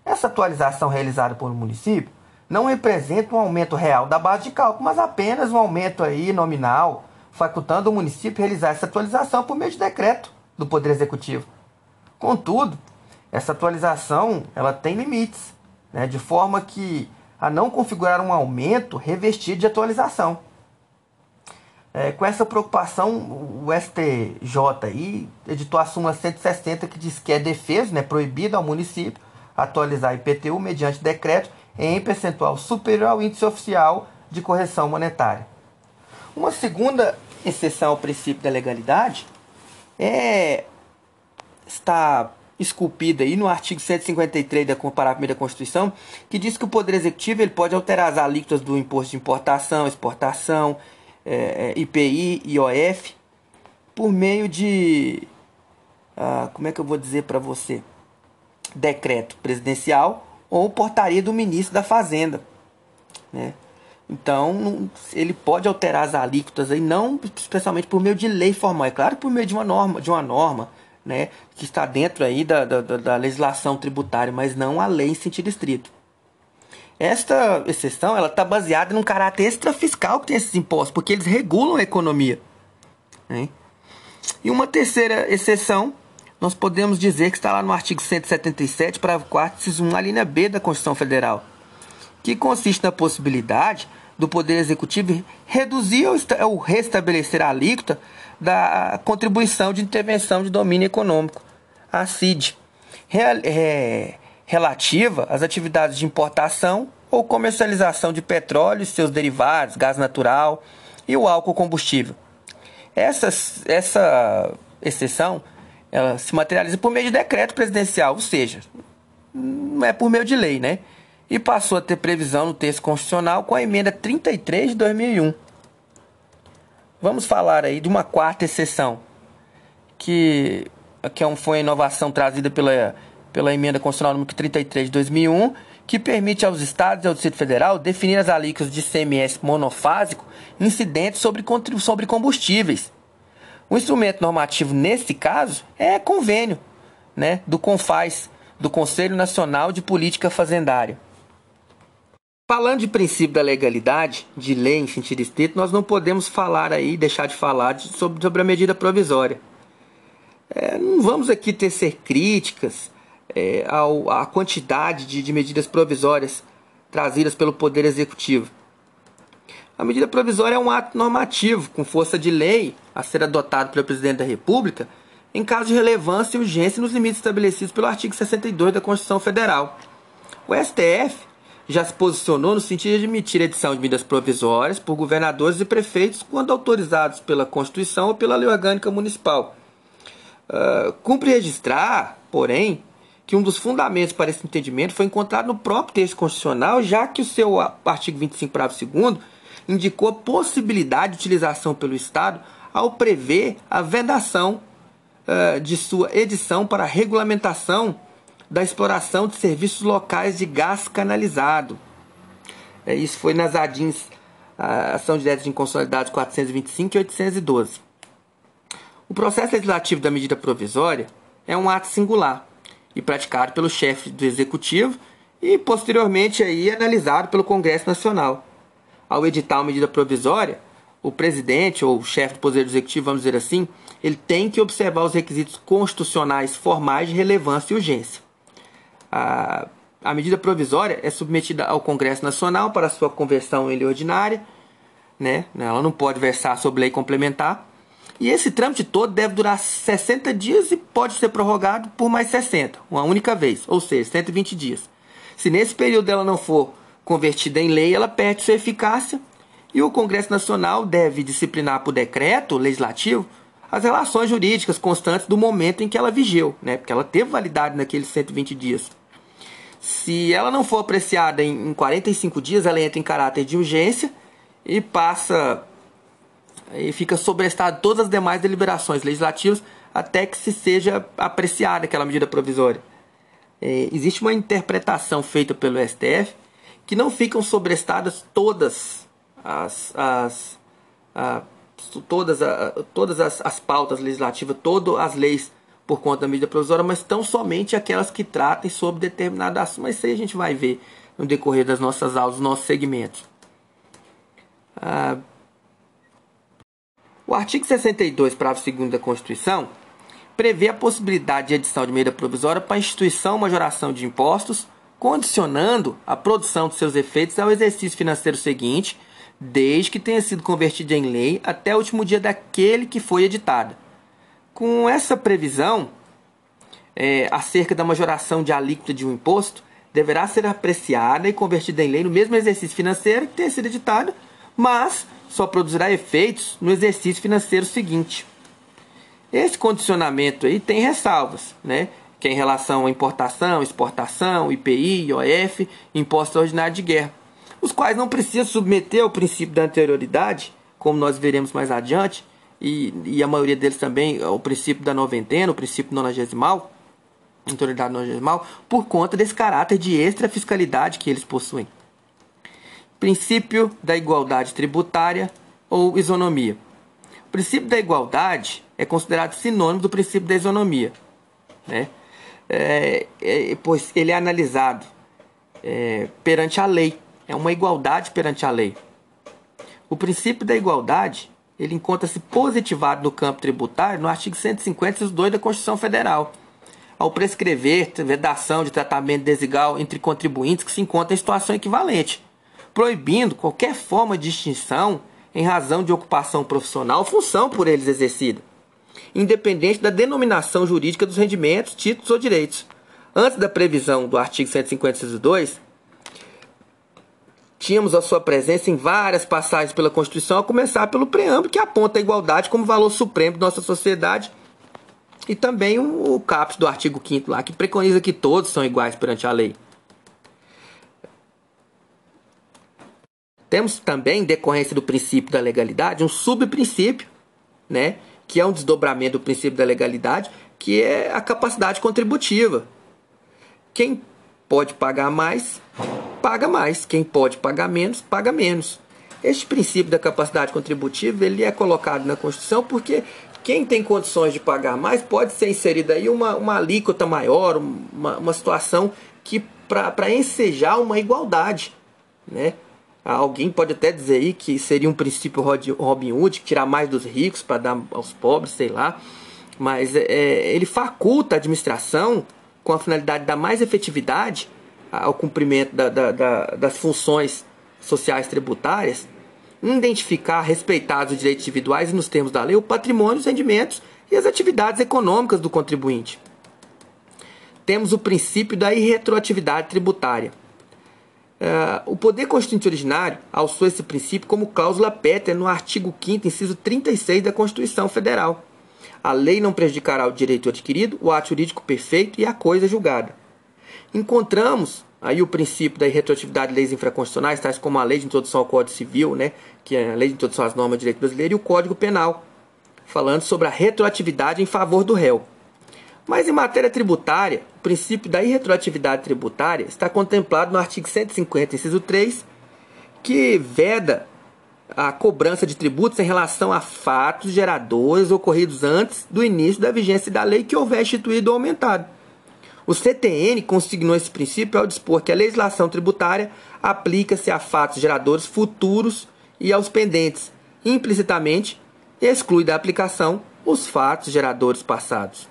Essa atualização realizada pelo município não representa um aumento real da base de cálculo, mas apenas um aumento aí nominal, facultando o município realizar essa atualização por meio de decreto do Poder Executivo. Contudo, essa atualização ela tem limites, né, de forma que a não configurar um aumento revestido de atualização. É, com essa preocupação, o STJ editou a súmula 160 que diz que é defesa, né, proibido ao município atualizar IPTU mediante decreto em percentual superior ao índice oficial de correção monetária. Uma segunda exceção ao princípio da legalidade é está esculpida aí no artigo 153 da parágrafo da Constituição, que diz que o Poder Executivo ele pode alterar as alíquotas do imposto de importação, exportação, é, é IPI, IOF, por meio de. Ah, como é que eu vou dizer para você? Decreto presidencial ou portaria do ministro da Fazenda. Né? Então, ele pode alterar as alíquotas aí, não especialmente por meio de lei formal, é claro por meio de uma norma, de uma norma né, que está dentro aí da, da, da legislação tributária, mas não a lei em sentido estrito. Esta exceção ela está baseada num caráter extrafiscal que tem esses impostos, porque eles regulam a economia. Né? E uma terceira exceção, nós podemos dizer que está lá no artigo 177, parágrafo 4, 1, a linha B da Constituição Federal, que consiste na possibilidade do Poder Executivo reduzir ou restabelecer a alíquota da contribuição de intervenção de domínio econômico, a CID, relativa às atividades de importação ou comercialização de petróleo e seus derivados, gás natural e o álcool combustível. Essa, essa exceção ela se materializa por meio de decreto presidencial, ou seja, não é por meio de lei, né? E passou a ter previsão no texto constitucional com a emenda 33 de 2001 Vamos falar aí de uma quarta exceção, que, que é foi uma inovação trazida pela, pela emenda constitucional número 33 de 2001, que permite aos estados e ao Distrito Federal definir as alíquotas de CMS monofásico incidentes sobre, sobre combustíveis. O instrumento normativo nesse caso é convênio né, do CONFAS, do Conselho Nacional de Política Fazendária. Falando de princípio da legalidade, de lei em sentido estrito, nós não podemos falar aí, deixar de falar sobre, sobre a medida provisória. É, não vamos aqui tecer críticas é, ao, à quantidade de, de medidas provisórias trazidas pelo Poder Executivo. A medida provisória é um ato normativo com força de lei a ser adotado pelo Presidente da República em caso de relevância e urgência nos limites estabelecidos pelo artigo 62 da Constituição Federal. O STF já se posicionou no sentido de admitir a edição de medidas provisórias por governadores e prefeitos quando autorizados pela Constituição ou pela Lei Orgânica Municipal. Uh, cumpre registrar, porém, que um dos fundamentos para esse entendimento foi encontrado no próprio texto constitucional, já que o seu artigo 25, parágrafo 2 indicou a possibilidade de utilização pelo Estado ao prever a vedação uh, de sua edição para regulamentação da exploração de serviços locais de gás canalizado. É, isso foi nas ADINs, a Ação Direta de Inconstitucionalidade 425 e 812. O processo legislativo da medida provisória é um ato singular e praticado pelo chefe do Executivo e posteriormente aí analisado pelo Congresso Nacional. Ao editar uma medida provisória, o presidente ou o chefe do Poder Executivo, vamos dizer assim, ele tem que observar os requisitos constitucionais formais de relevância e urgência. A, a medida provisória é submetida ao Congresso Nacional para sua conversão em lei ordinária, né? Ela não pode versar sobre lei complementar. E esse trâmite todo deve durar 60 dias e pode ser prorrogado por mais 60, uma única vez, ou seja, 120 dias. Se nesse período ela não for convertida em lei, ela perde sua eficácia e o Congresso Nacional deve disciplinar por decreto legislativo as relações jurídicas constantes do momento em que ela vigeu, né? porque ela teve validade naqueles 120 dias. Se ela não for apreciada em 45 dias, ela entra em caráter de urgência e passa e fica sobrestado todas as demais deliberações legislativas até que se seja apreciada aquela medida provisória. É, existe uma interpretação feita pelo STF que não ficam sobrestadas todas as, as a, todas, a, todas as, as pautas legislativas, todas as leis por conta da medida provisória, mas tão somente aquelas que tratem sobre determinado assunto. Mas isso aí a gente vai ver no decorrer das nossas aulas, dos nossos segmentos. Ah, o artigo 62, parágrafo 2 da Constituição, prevê a possibilidade de edição de medida provisória para a instituição ou majoração de impostos, condicionando a produção dos seus efeitos ao exercício financeiro seguinte, desde que tenha sido convertida em lei até o último dia daquele que foi editada. Com essa previsão, é, acerca da majoração de alíquota de um imposto, deverá ser apreciada e convertida em lei no mesmo exercício financeiro que tenha sido editado, mas só produzirá efeitos no exercício financeiro seguinte. Esse condicionamento aí tem ressalvas, né? que é em relação à importação, exportação, IPI, IOF, imposto ordinário de guerra, os quais não precisa submeter ao princípio da anterioridade, como nós veremos mais adiante, e, e a maioria deles também ao princípio da noventena, o princípio nonagesimal, anterioridade nonagesimal, por conta desse caráter de extra fiscalidade que eles possuem princípio da igualdade tributária ou isonomia. O princípio da igualdade é considerado sinônimo do princípio da isonomia, né? É, é, pois ele é analisado é, perante a lei, é uma igualdade perante a lei. O princípio da igualdade ele encontra-se positivado no campo tributário no artigo 150, 2 da Constituição Federal, ao prescrever vedação de tratamento desigual entre contribuintes que se encontram em situação equivalente proibindo qualquer forma de distinção em razão de ocupação profissional ou função por eles exercida, independente da denominação jurídica dos rendimentos, títulos ou direitos. Antes da previsão do artigo 152, tínhamos a sua presença em várias passagens pela Constituição, a começar pelo preâmbulo que aponta a igualdade como valor supremo de nossa sociedade e também o, caput do artigo 5 lá que preconiza que todos são iguais perante a lei. Temos também, em decorrência do princípio da legalidade, um subprincípio, né, que é um desdobramento do princípio da legalidade, que é a capacidade contributiva. Quem pode pagar mais, paga mais. Quem pode pagar menos, paga menos. Este princípio da capacidade contributiva ele é colocado na Constituição porque quem tem condições de pagar mais pode ser inserida aí uma, uma alíquota maior, uma, uma situação que para ensejar uma igualdade, né? Alguém pode até dizer aí que seria um princípio Robin Hood, tirar mais dos ricos para dar aos pobres, sei lá. Mas é, é, ele faculta a administração com a finalidade de dar mais efetividade ao cumprimento da, da, da, das funções sociais tributárias, identificar, respeitar os direitos individuais e, nos termos da lei, o patrimônio, os rendimentos e as atividades econômicas do contribuinte. Temos o princípio da irretroatividade tributária Uh, o poder constituinte originário alçou esse princípio como cláusula pétrea no artigo 5 inciso 36 da Constituição Federal. A lei não prejudicará o direito adquirido, o ato jurídico perfeito e a coisa julgada. Encontramos aí o princípio da retroatividade de leis infraconstitucionais, tais como a Lei de Introdução ao Código Civil, né, que é a Lei de Introdução às Normas do Direito Brasileiro, e o Código Penal, falando sobre a retroatividade em favor do réu. Mas em matéria tributária, o princípio da irretroatividade tributária está contemplado no artigo 150, inciso 3, que veda a cobrança de tributos em relação a fatos geradores ocorridos antes do início da vigência da lei que houver instituído ou aumentado. O CTN consignou esse princípio ao dispor que a legislação tributária aplica-se a fatos geradores futuros e aos pendentes, implicitamente exclui da aplicação os fatos geradores passados.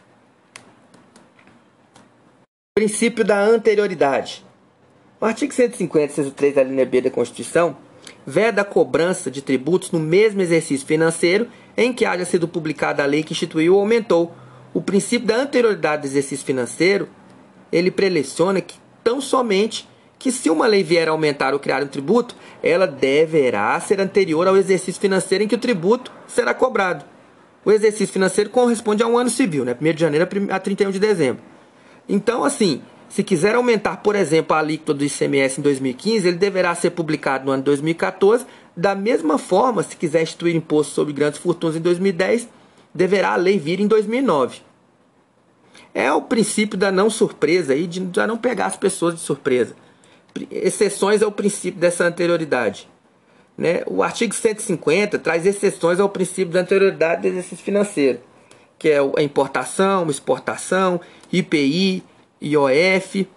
Princípio da anterioridade. O artigo 150, inciso 3 da linha B da Constituição veda a cobrança de tributos no mesmo exercício financeiro em que haja sido publicada a lei que instituiu ou aumentou o princípio da anterioridade do exercício financeiro, ele preleciona que tão somente que se uma lei vier a aumentar ou criar um tributo, ela deverá ser anterior ao exercício financeiro em que o tributo será cobrado. O exercício financeiro corresponde a um ano civil, né? 1 de janeiro a 31 de dezembro. Então, assim, se quiser aumentar, por exemplo, a alíquota do ICMS em 2015, ele deverá ser publicado no ano 2014. Da mesma forma, se quiser instituir imposto sobre grandes fortunas em 2010, deverá a lei vir em 2009. É o princípio da não surpresa aí, de não pegar as pessoas de surpresa. Exceções ao princípio dessa anterioridade. Né? O artigo 150 traz exceções ao princípio da anterioridade do exercício financeiro, que é a importação, exportação, IPI, IOF.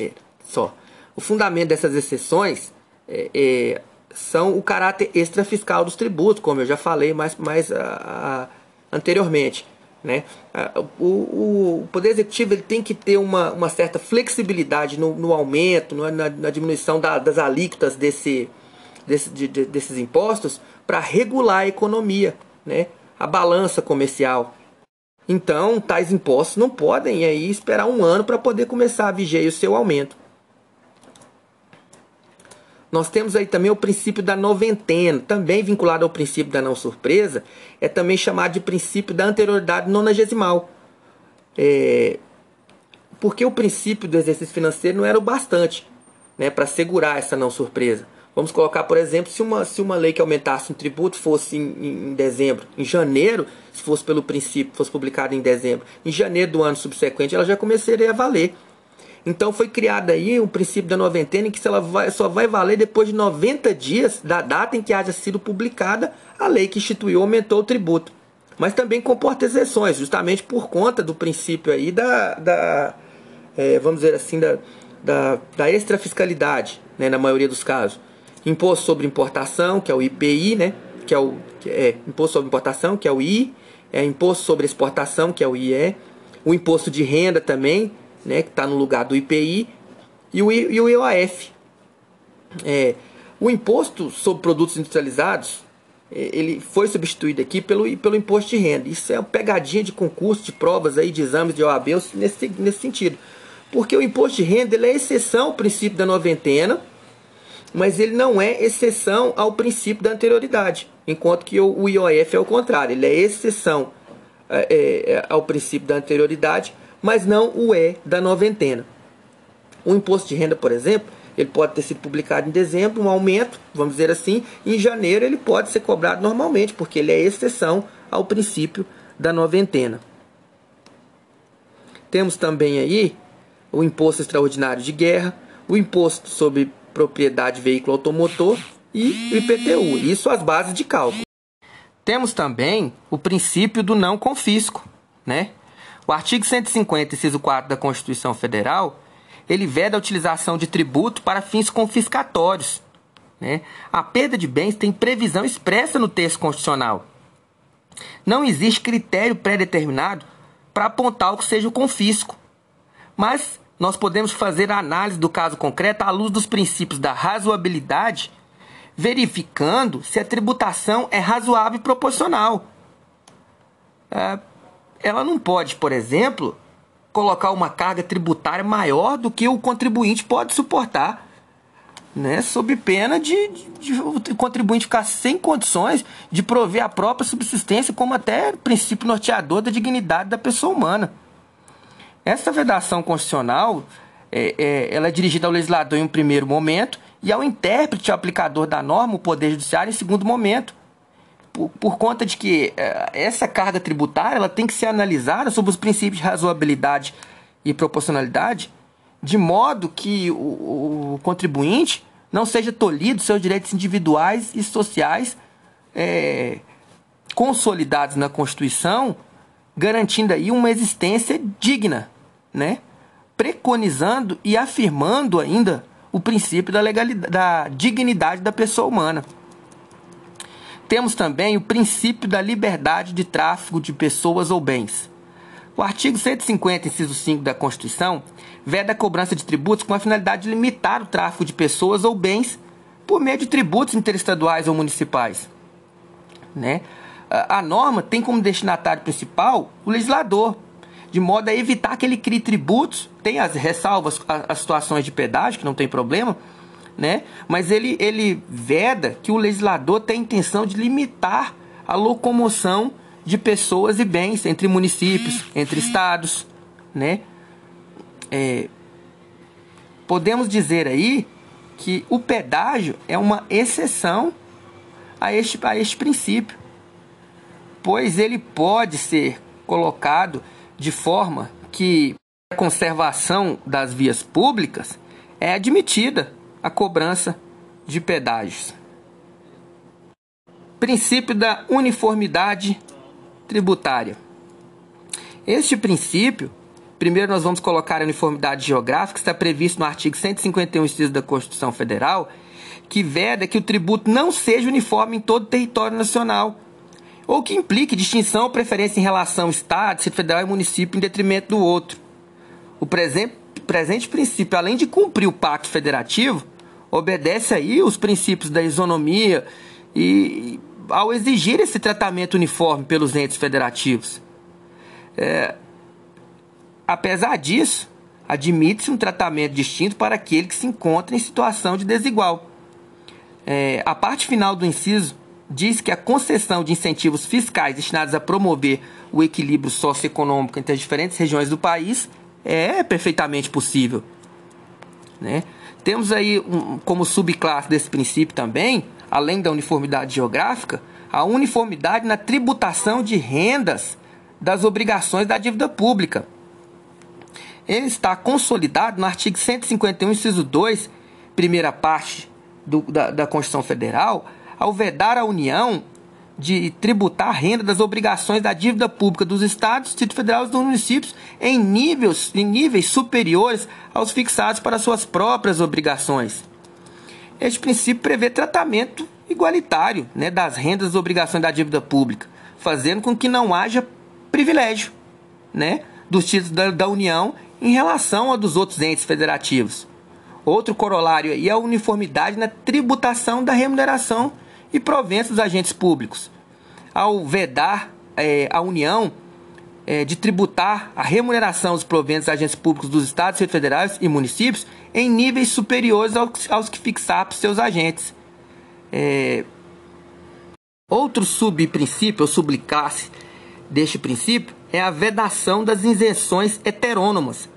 É, só. O fundamento dessas exceções é, é, são o caráter extrafiscal dos tributos, como eu já falei mais, mais a, a, anteriormente. Né? O, o, Poder Executivo ele tem que ter uma, uma certa flexibilidade no, no aumento, no, na, na, diminuição da, das alíquotas desse, desse, de, de, desses impostos para regular a economia, né? a balança comercial. Então, tais impostos não podem aí esperar um ano para poder começar a vigiar o seu aumento. Nós temos aí também o princípio da noventena, também vinculado ao princípio da não surpresa, é também chamado de princípio da anterioridade nonagesimal. É, porque o princípio do exercício financeiro não era o bastante né, para segurar essa não surpresa. Vamos colocar, por exemplo, se uma, se uma lei que aumentasse um tributo fosse em, em, dezembro, em janeiro, se fosse pelo princípio, fosse publicada em dezembro, em janeiro do ano subsequente, ela já começaria a valer. Então foi criado aí um princípio da noventena em que ela vai, só vai valer depois de 90 dias da data em que haja sido publicada a lei que instituiu aumentou o tributo. Mas também comporta exceções, justamente por conta do princípio aí da, da é, vamos dizer assim, da, da, da extrafiscalidade, né, na maioria dos casos. Imposto sobre importação, que é o IPI, né, que é o que é, imposto sobre importação, que é o I, é imposto sobre exportação, que é o IE, o imposto de renda também, né, que está no lugar do IPI, e o, e o IOF. É, o imposto sobre produtos industrializados é, ele foi substituído aqui pelo, pelo imposto de renda. Isso é uma pegadinha de concurso, de provas, aí, de exames de OAB nesse, nesse sentido. Porque o imposto de renda ele é exceção ao princípio da noventena, mas ele não é exceção ao princípio da anterioridade. Enquanto que o, o IOF é o contrário, ele é exceção é, é, ao princípio da anterioridade, mas não o é da noventena. O imposto de renda, por exemplo, ele pode ter sido publicado em dezembro, um aumento, vamos dizer assim, em janeiro ele pode ser cobrado normalmente, porque ele é exceção ao princípio da noventena. Temos também aí o imposto extraordinário de guerra, o imposto sobre propriedade veículo automotor e o IPTU. Isso as bases de cálculo. Temos também o princípio do não confisco, né? O artigo 150, inciso 4 da Constituição Federal, ele veda a utilização de tributo para fins confiscatórios. Né? A perda de bens tem previsão expressa no texto constitucional. Não existe critério pré-determinado para apontar o que seja o confisco. Mas nós podemos fazer a análise do caso concreto à luz dos princípios da razoabilidade, verificando se a tributação é razoável e proporcional. É, ela não pode, por exemplo, colocar uma carga tributária maior do que o contribuinte pode suportar, né? sob pena de, de, de o contribuinte ficar sem condições de prover a própria subsistência, como até princípio norteador da dignidade da pessoa humana. Essa vedação constitucional é, é, ela é dirigida ao legislador em um primeiro momento e ao intérprete aplicador da norma, o Poder Judiciário, em segundo momento por, por conta de que é, essa carga tributária ela tem que ser analisada sob os princípios de razoabilidade e proporcionalidade, de modo que o, o contribuinte não seja tolhido seus direitos individuais e sociais é, consolidados na Constituição, garantindo aí uma existência digna, né? preconizando e afirmando ainda o princípio da, legalidade, da dignidade da pessoa humana. Temos também o princípio da liberdade de tráfego de pessoas ou bens. O artigo 150, inciso 5 da Constituição, veda a cobrança de tributos com a finalidade de limitar o tráfego de pessoas ou bens por meio de tributos interestaduais ou municipais. Né? A norma tem como destinatário principal o legislador, de modo a evitar que ele crie tributos, tem as ressalvas, as situações de pedágio, que não tem problema, né? mas ele, ele veda que o legislador tem a intenção de limitar a locomoção de pessoas e bens entre municípios, entre estados. Né? É, podemos dizer aí que o pedágio é uma exceção a este, a este princípio, pois ele pode ser colocado de forma que a conservação das vias públicas é admitida a cobrança de pedágios. Princípio da uniformidade tributária. Este princípio Primeiro, nós vamos colocar a uniformidade geográfica, que está previsto no artigo 151, inciso da Constituição Federal, que veda que o tributo não seja uniforme em todo o território nacional, ou que implique distinção ou preferência em relação ao Estado, Distrito Federal e município em detrimento do outro. O presente, presente princípio, além de cumprir o Pacto Federativo, obedece aí os princípios da isonomia e ao exigir esse tratamento uniforme pelos entes federativos. É, Apesar disso, admite-se um tratamento distinto para aquele que se encontra em situação de desigual. É, a parte final do inciso diz que a concessão de incentivos fiscais destinados a promover o equilíbrio socioeconômico entre as diferentes regiões do país é perfeitamente possível. Né? Temos aí um, como subclasse desse princípio também, além da uniformidade geográfica, a uniformidade na tributação de rendas das obrigações da dívida pública ele está consolidado no artigo 151, inciso 2, primeira parte do, da, da Constituição Federal, ao vedar a União de tributar a renda das obrigações da dívida pública dos estados, Distrito Federal e dos municípios em níveis, em níveis superiores aos fixados para suas próprias obrigações. Este princípio prevê tratamento igualitário né, das rendas das obrigações da dívida pública, fazendo com que não haja privilégio né, dos títulos da, da União em relação a dos outros entes federativos. Outro corolário é a uniformidade na tributação da remuneração e proventos dos agentes públicos. Ao vedar é, a União é, de tributar a remuneração dos proventos dos agentes públicos dos estados federais e municípios em níveis superiores aos, aos que fixar para seus agentes. É, outro subprincípio ou subclasse deste princípio é a vedação das isenções heterônomas,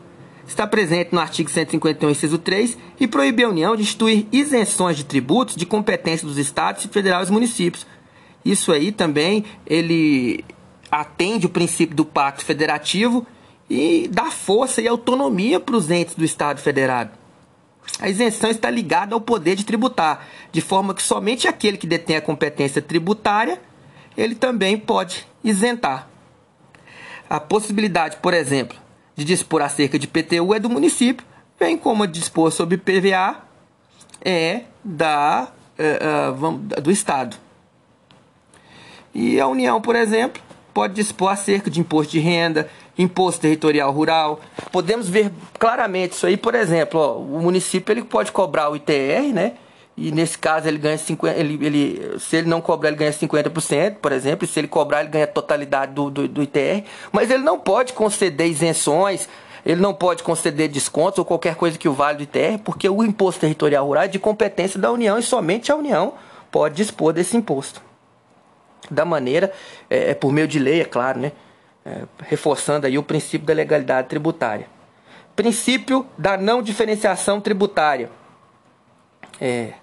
está presente no artigo 151, inciso 3, e proíbe a União de instituir isenções de tributos de competência dos estados, federais e municípios. Isso aí também ele atende o princípio do pacto federativo e dá força e autonomia para os entes do Estado federado. A isenção está ligada ao poder de tributar, de forma que somente aquele que detém a competência tributária, ele também pode isentar. A possibilidade, por exemplo, de dispor acerca de PTU é do município, bem como a dispor sobre PVA é da, é, é, do Estado. E a União, por exemplo, pode dispor acerca de imposto de renda, imposto territorial rural. Podemos ver claramente isso aí, por exemplo, ó, o município ele pode cobrar o ITR, né? E nesse caso ele ganha 50, ele, ele, se ele não cobrar, ele ganha 50%, por exemplo, e se ele cobrar, ele ganha a totalidade do, do, do ITR, mas ele não pode conceder isenções, ele não pode conceder descontos ou qualquer coisa que o vale do ITR, porque o imposto territorial rural é de competência da União e somente a União pode dispor desse imposto. Da maneira, é, é por meio de lei, é claro, né? É, reforçando aí o princípio da legalidade tributária. Princípio da não diferenciação tributária. É,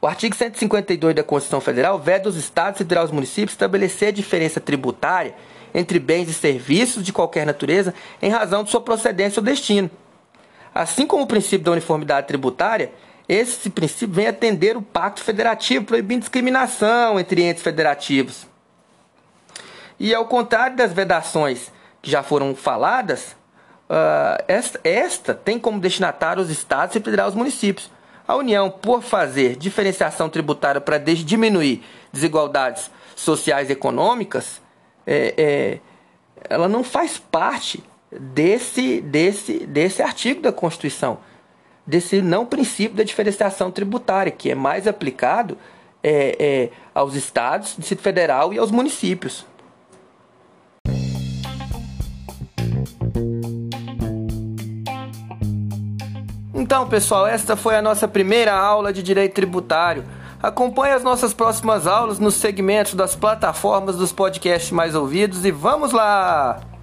o artigo 152 da Constituição Federal veda os estados e os municípios estabelecer a diferença tributária entre bens e serviços de qualquer natureza em razão de sua procedência ou destino. Assim como o princípio da uniformidade tributária, esse princípio vem atender o Pacto Federativo, proibindo discriminação entre entes federativos. E ao contrário das vedações que já foram faladas, uh, esta, tem como destinatário os estados e federar os municípios. A União, por fazer diferenciação tributária para diminuir desigualdades sociais e econômicas, é, é, ela não faz parte desse, desse, desse artigo da Constituição, desse não princípio da diferenciação tributária, que é mais aplicado é, é, aos estados, Distrito Federal e aos municípios. Então, pessoal, esta foi a nossa primeira aula de direito tributário. Acompanhe as nossas próximas aulas nos segmentos das plataformas dos podcasts mais ouvidos e vamos lá!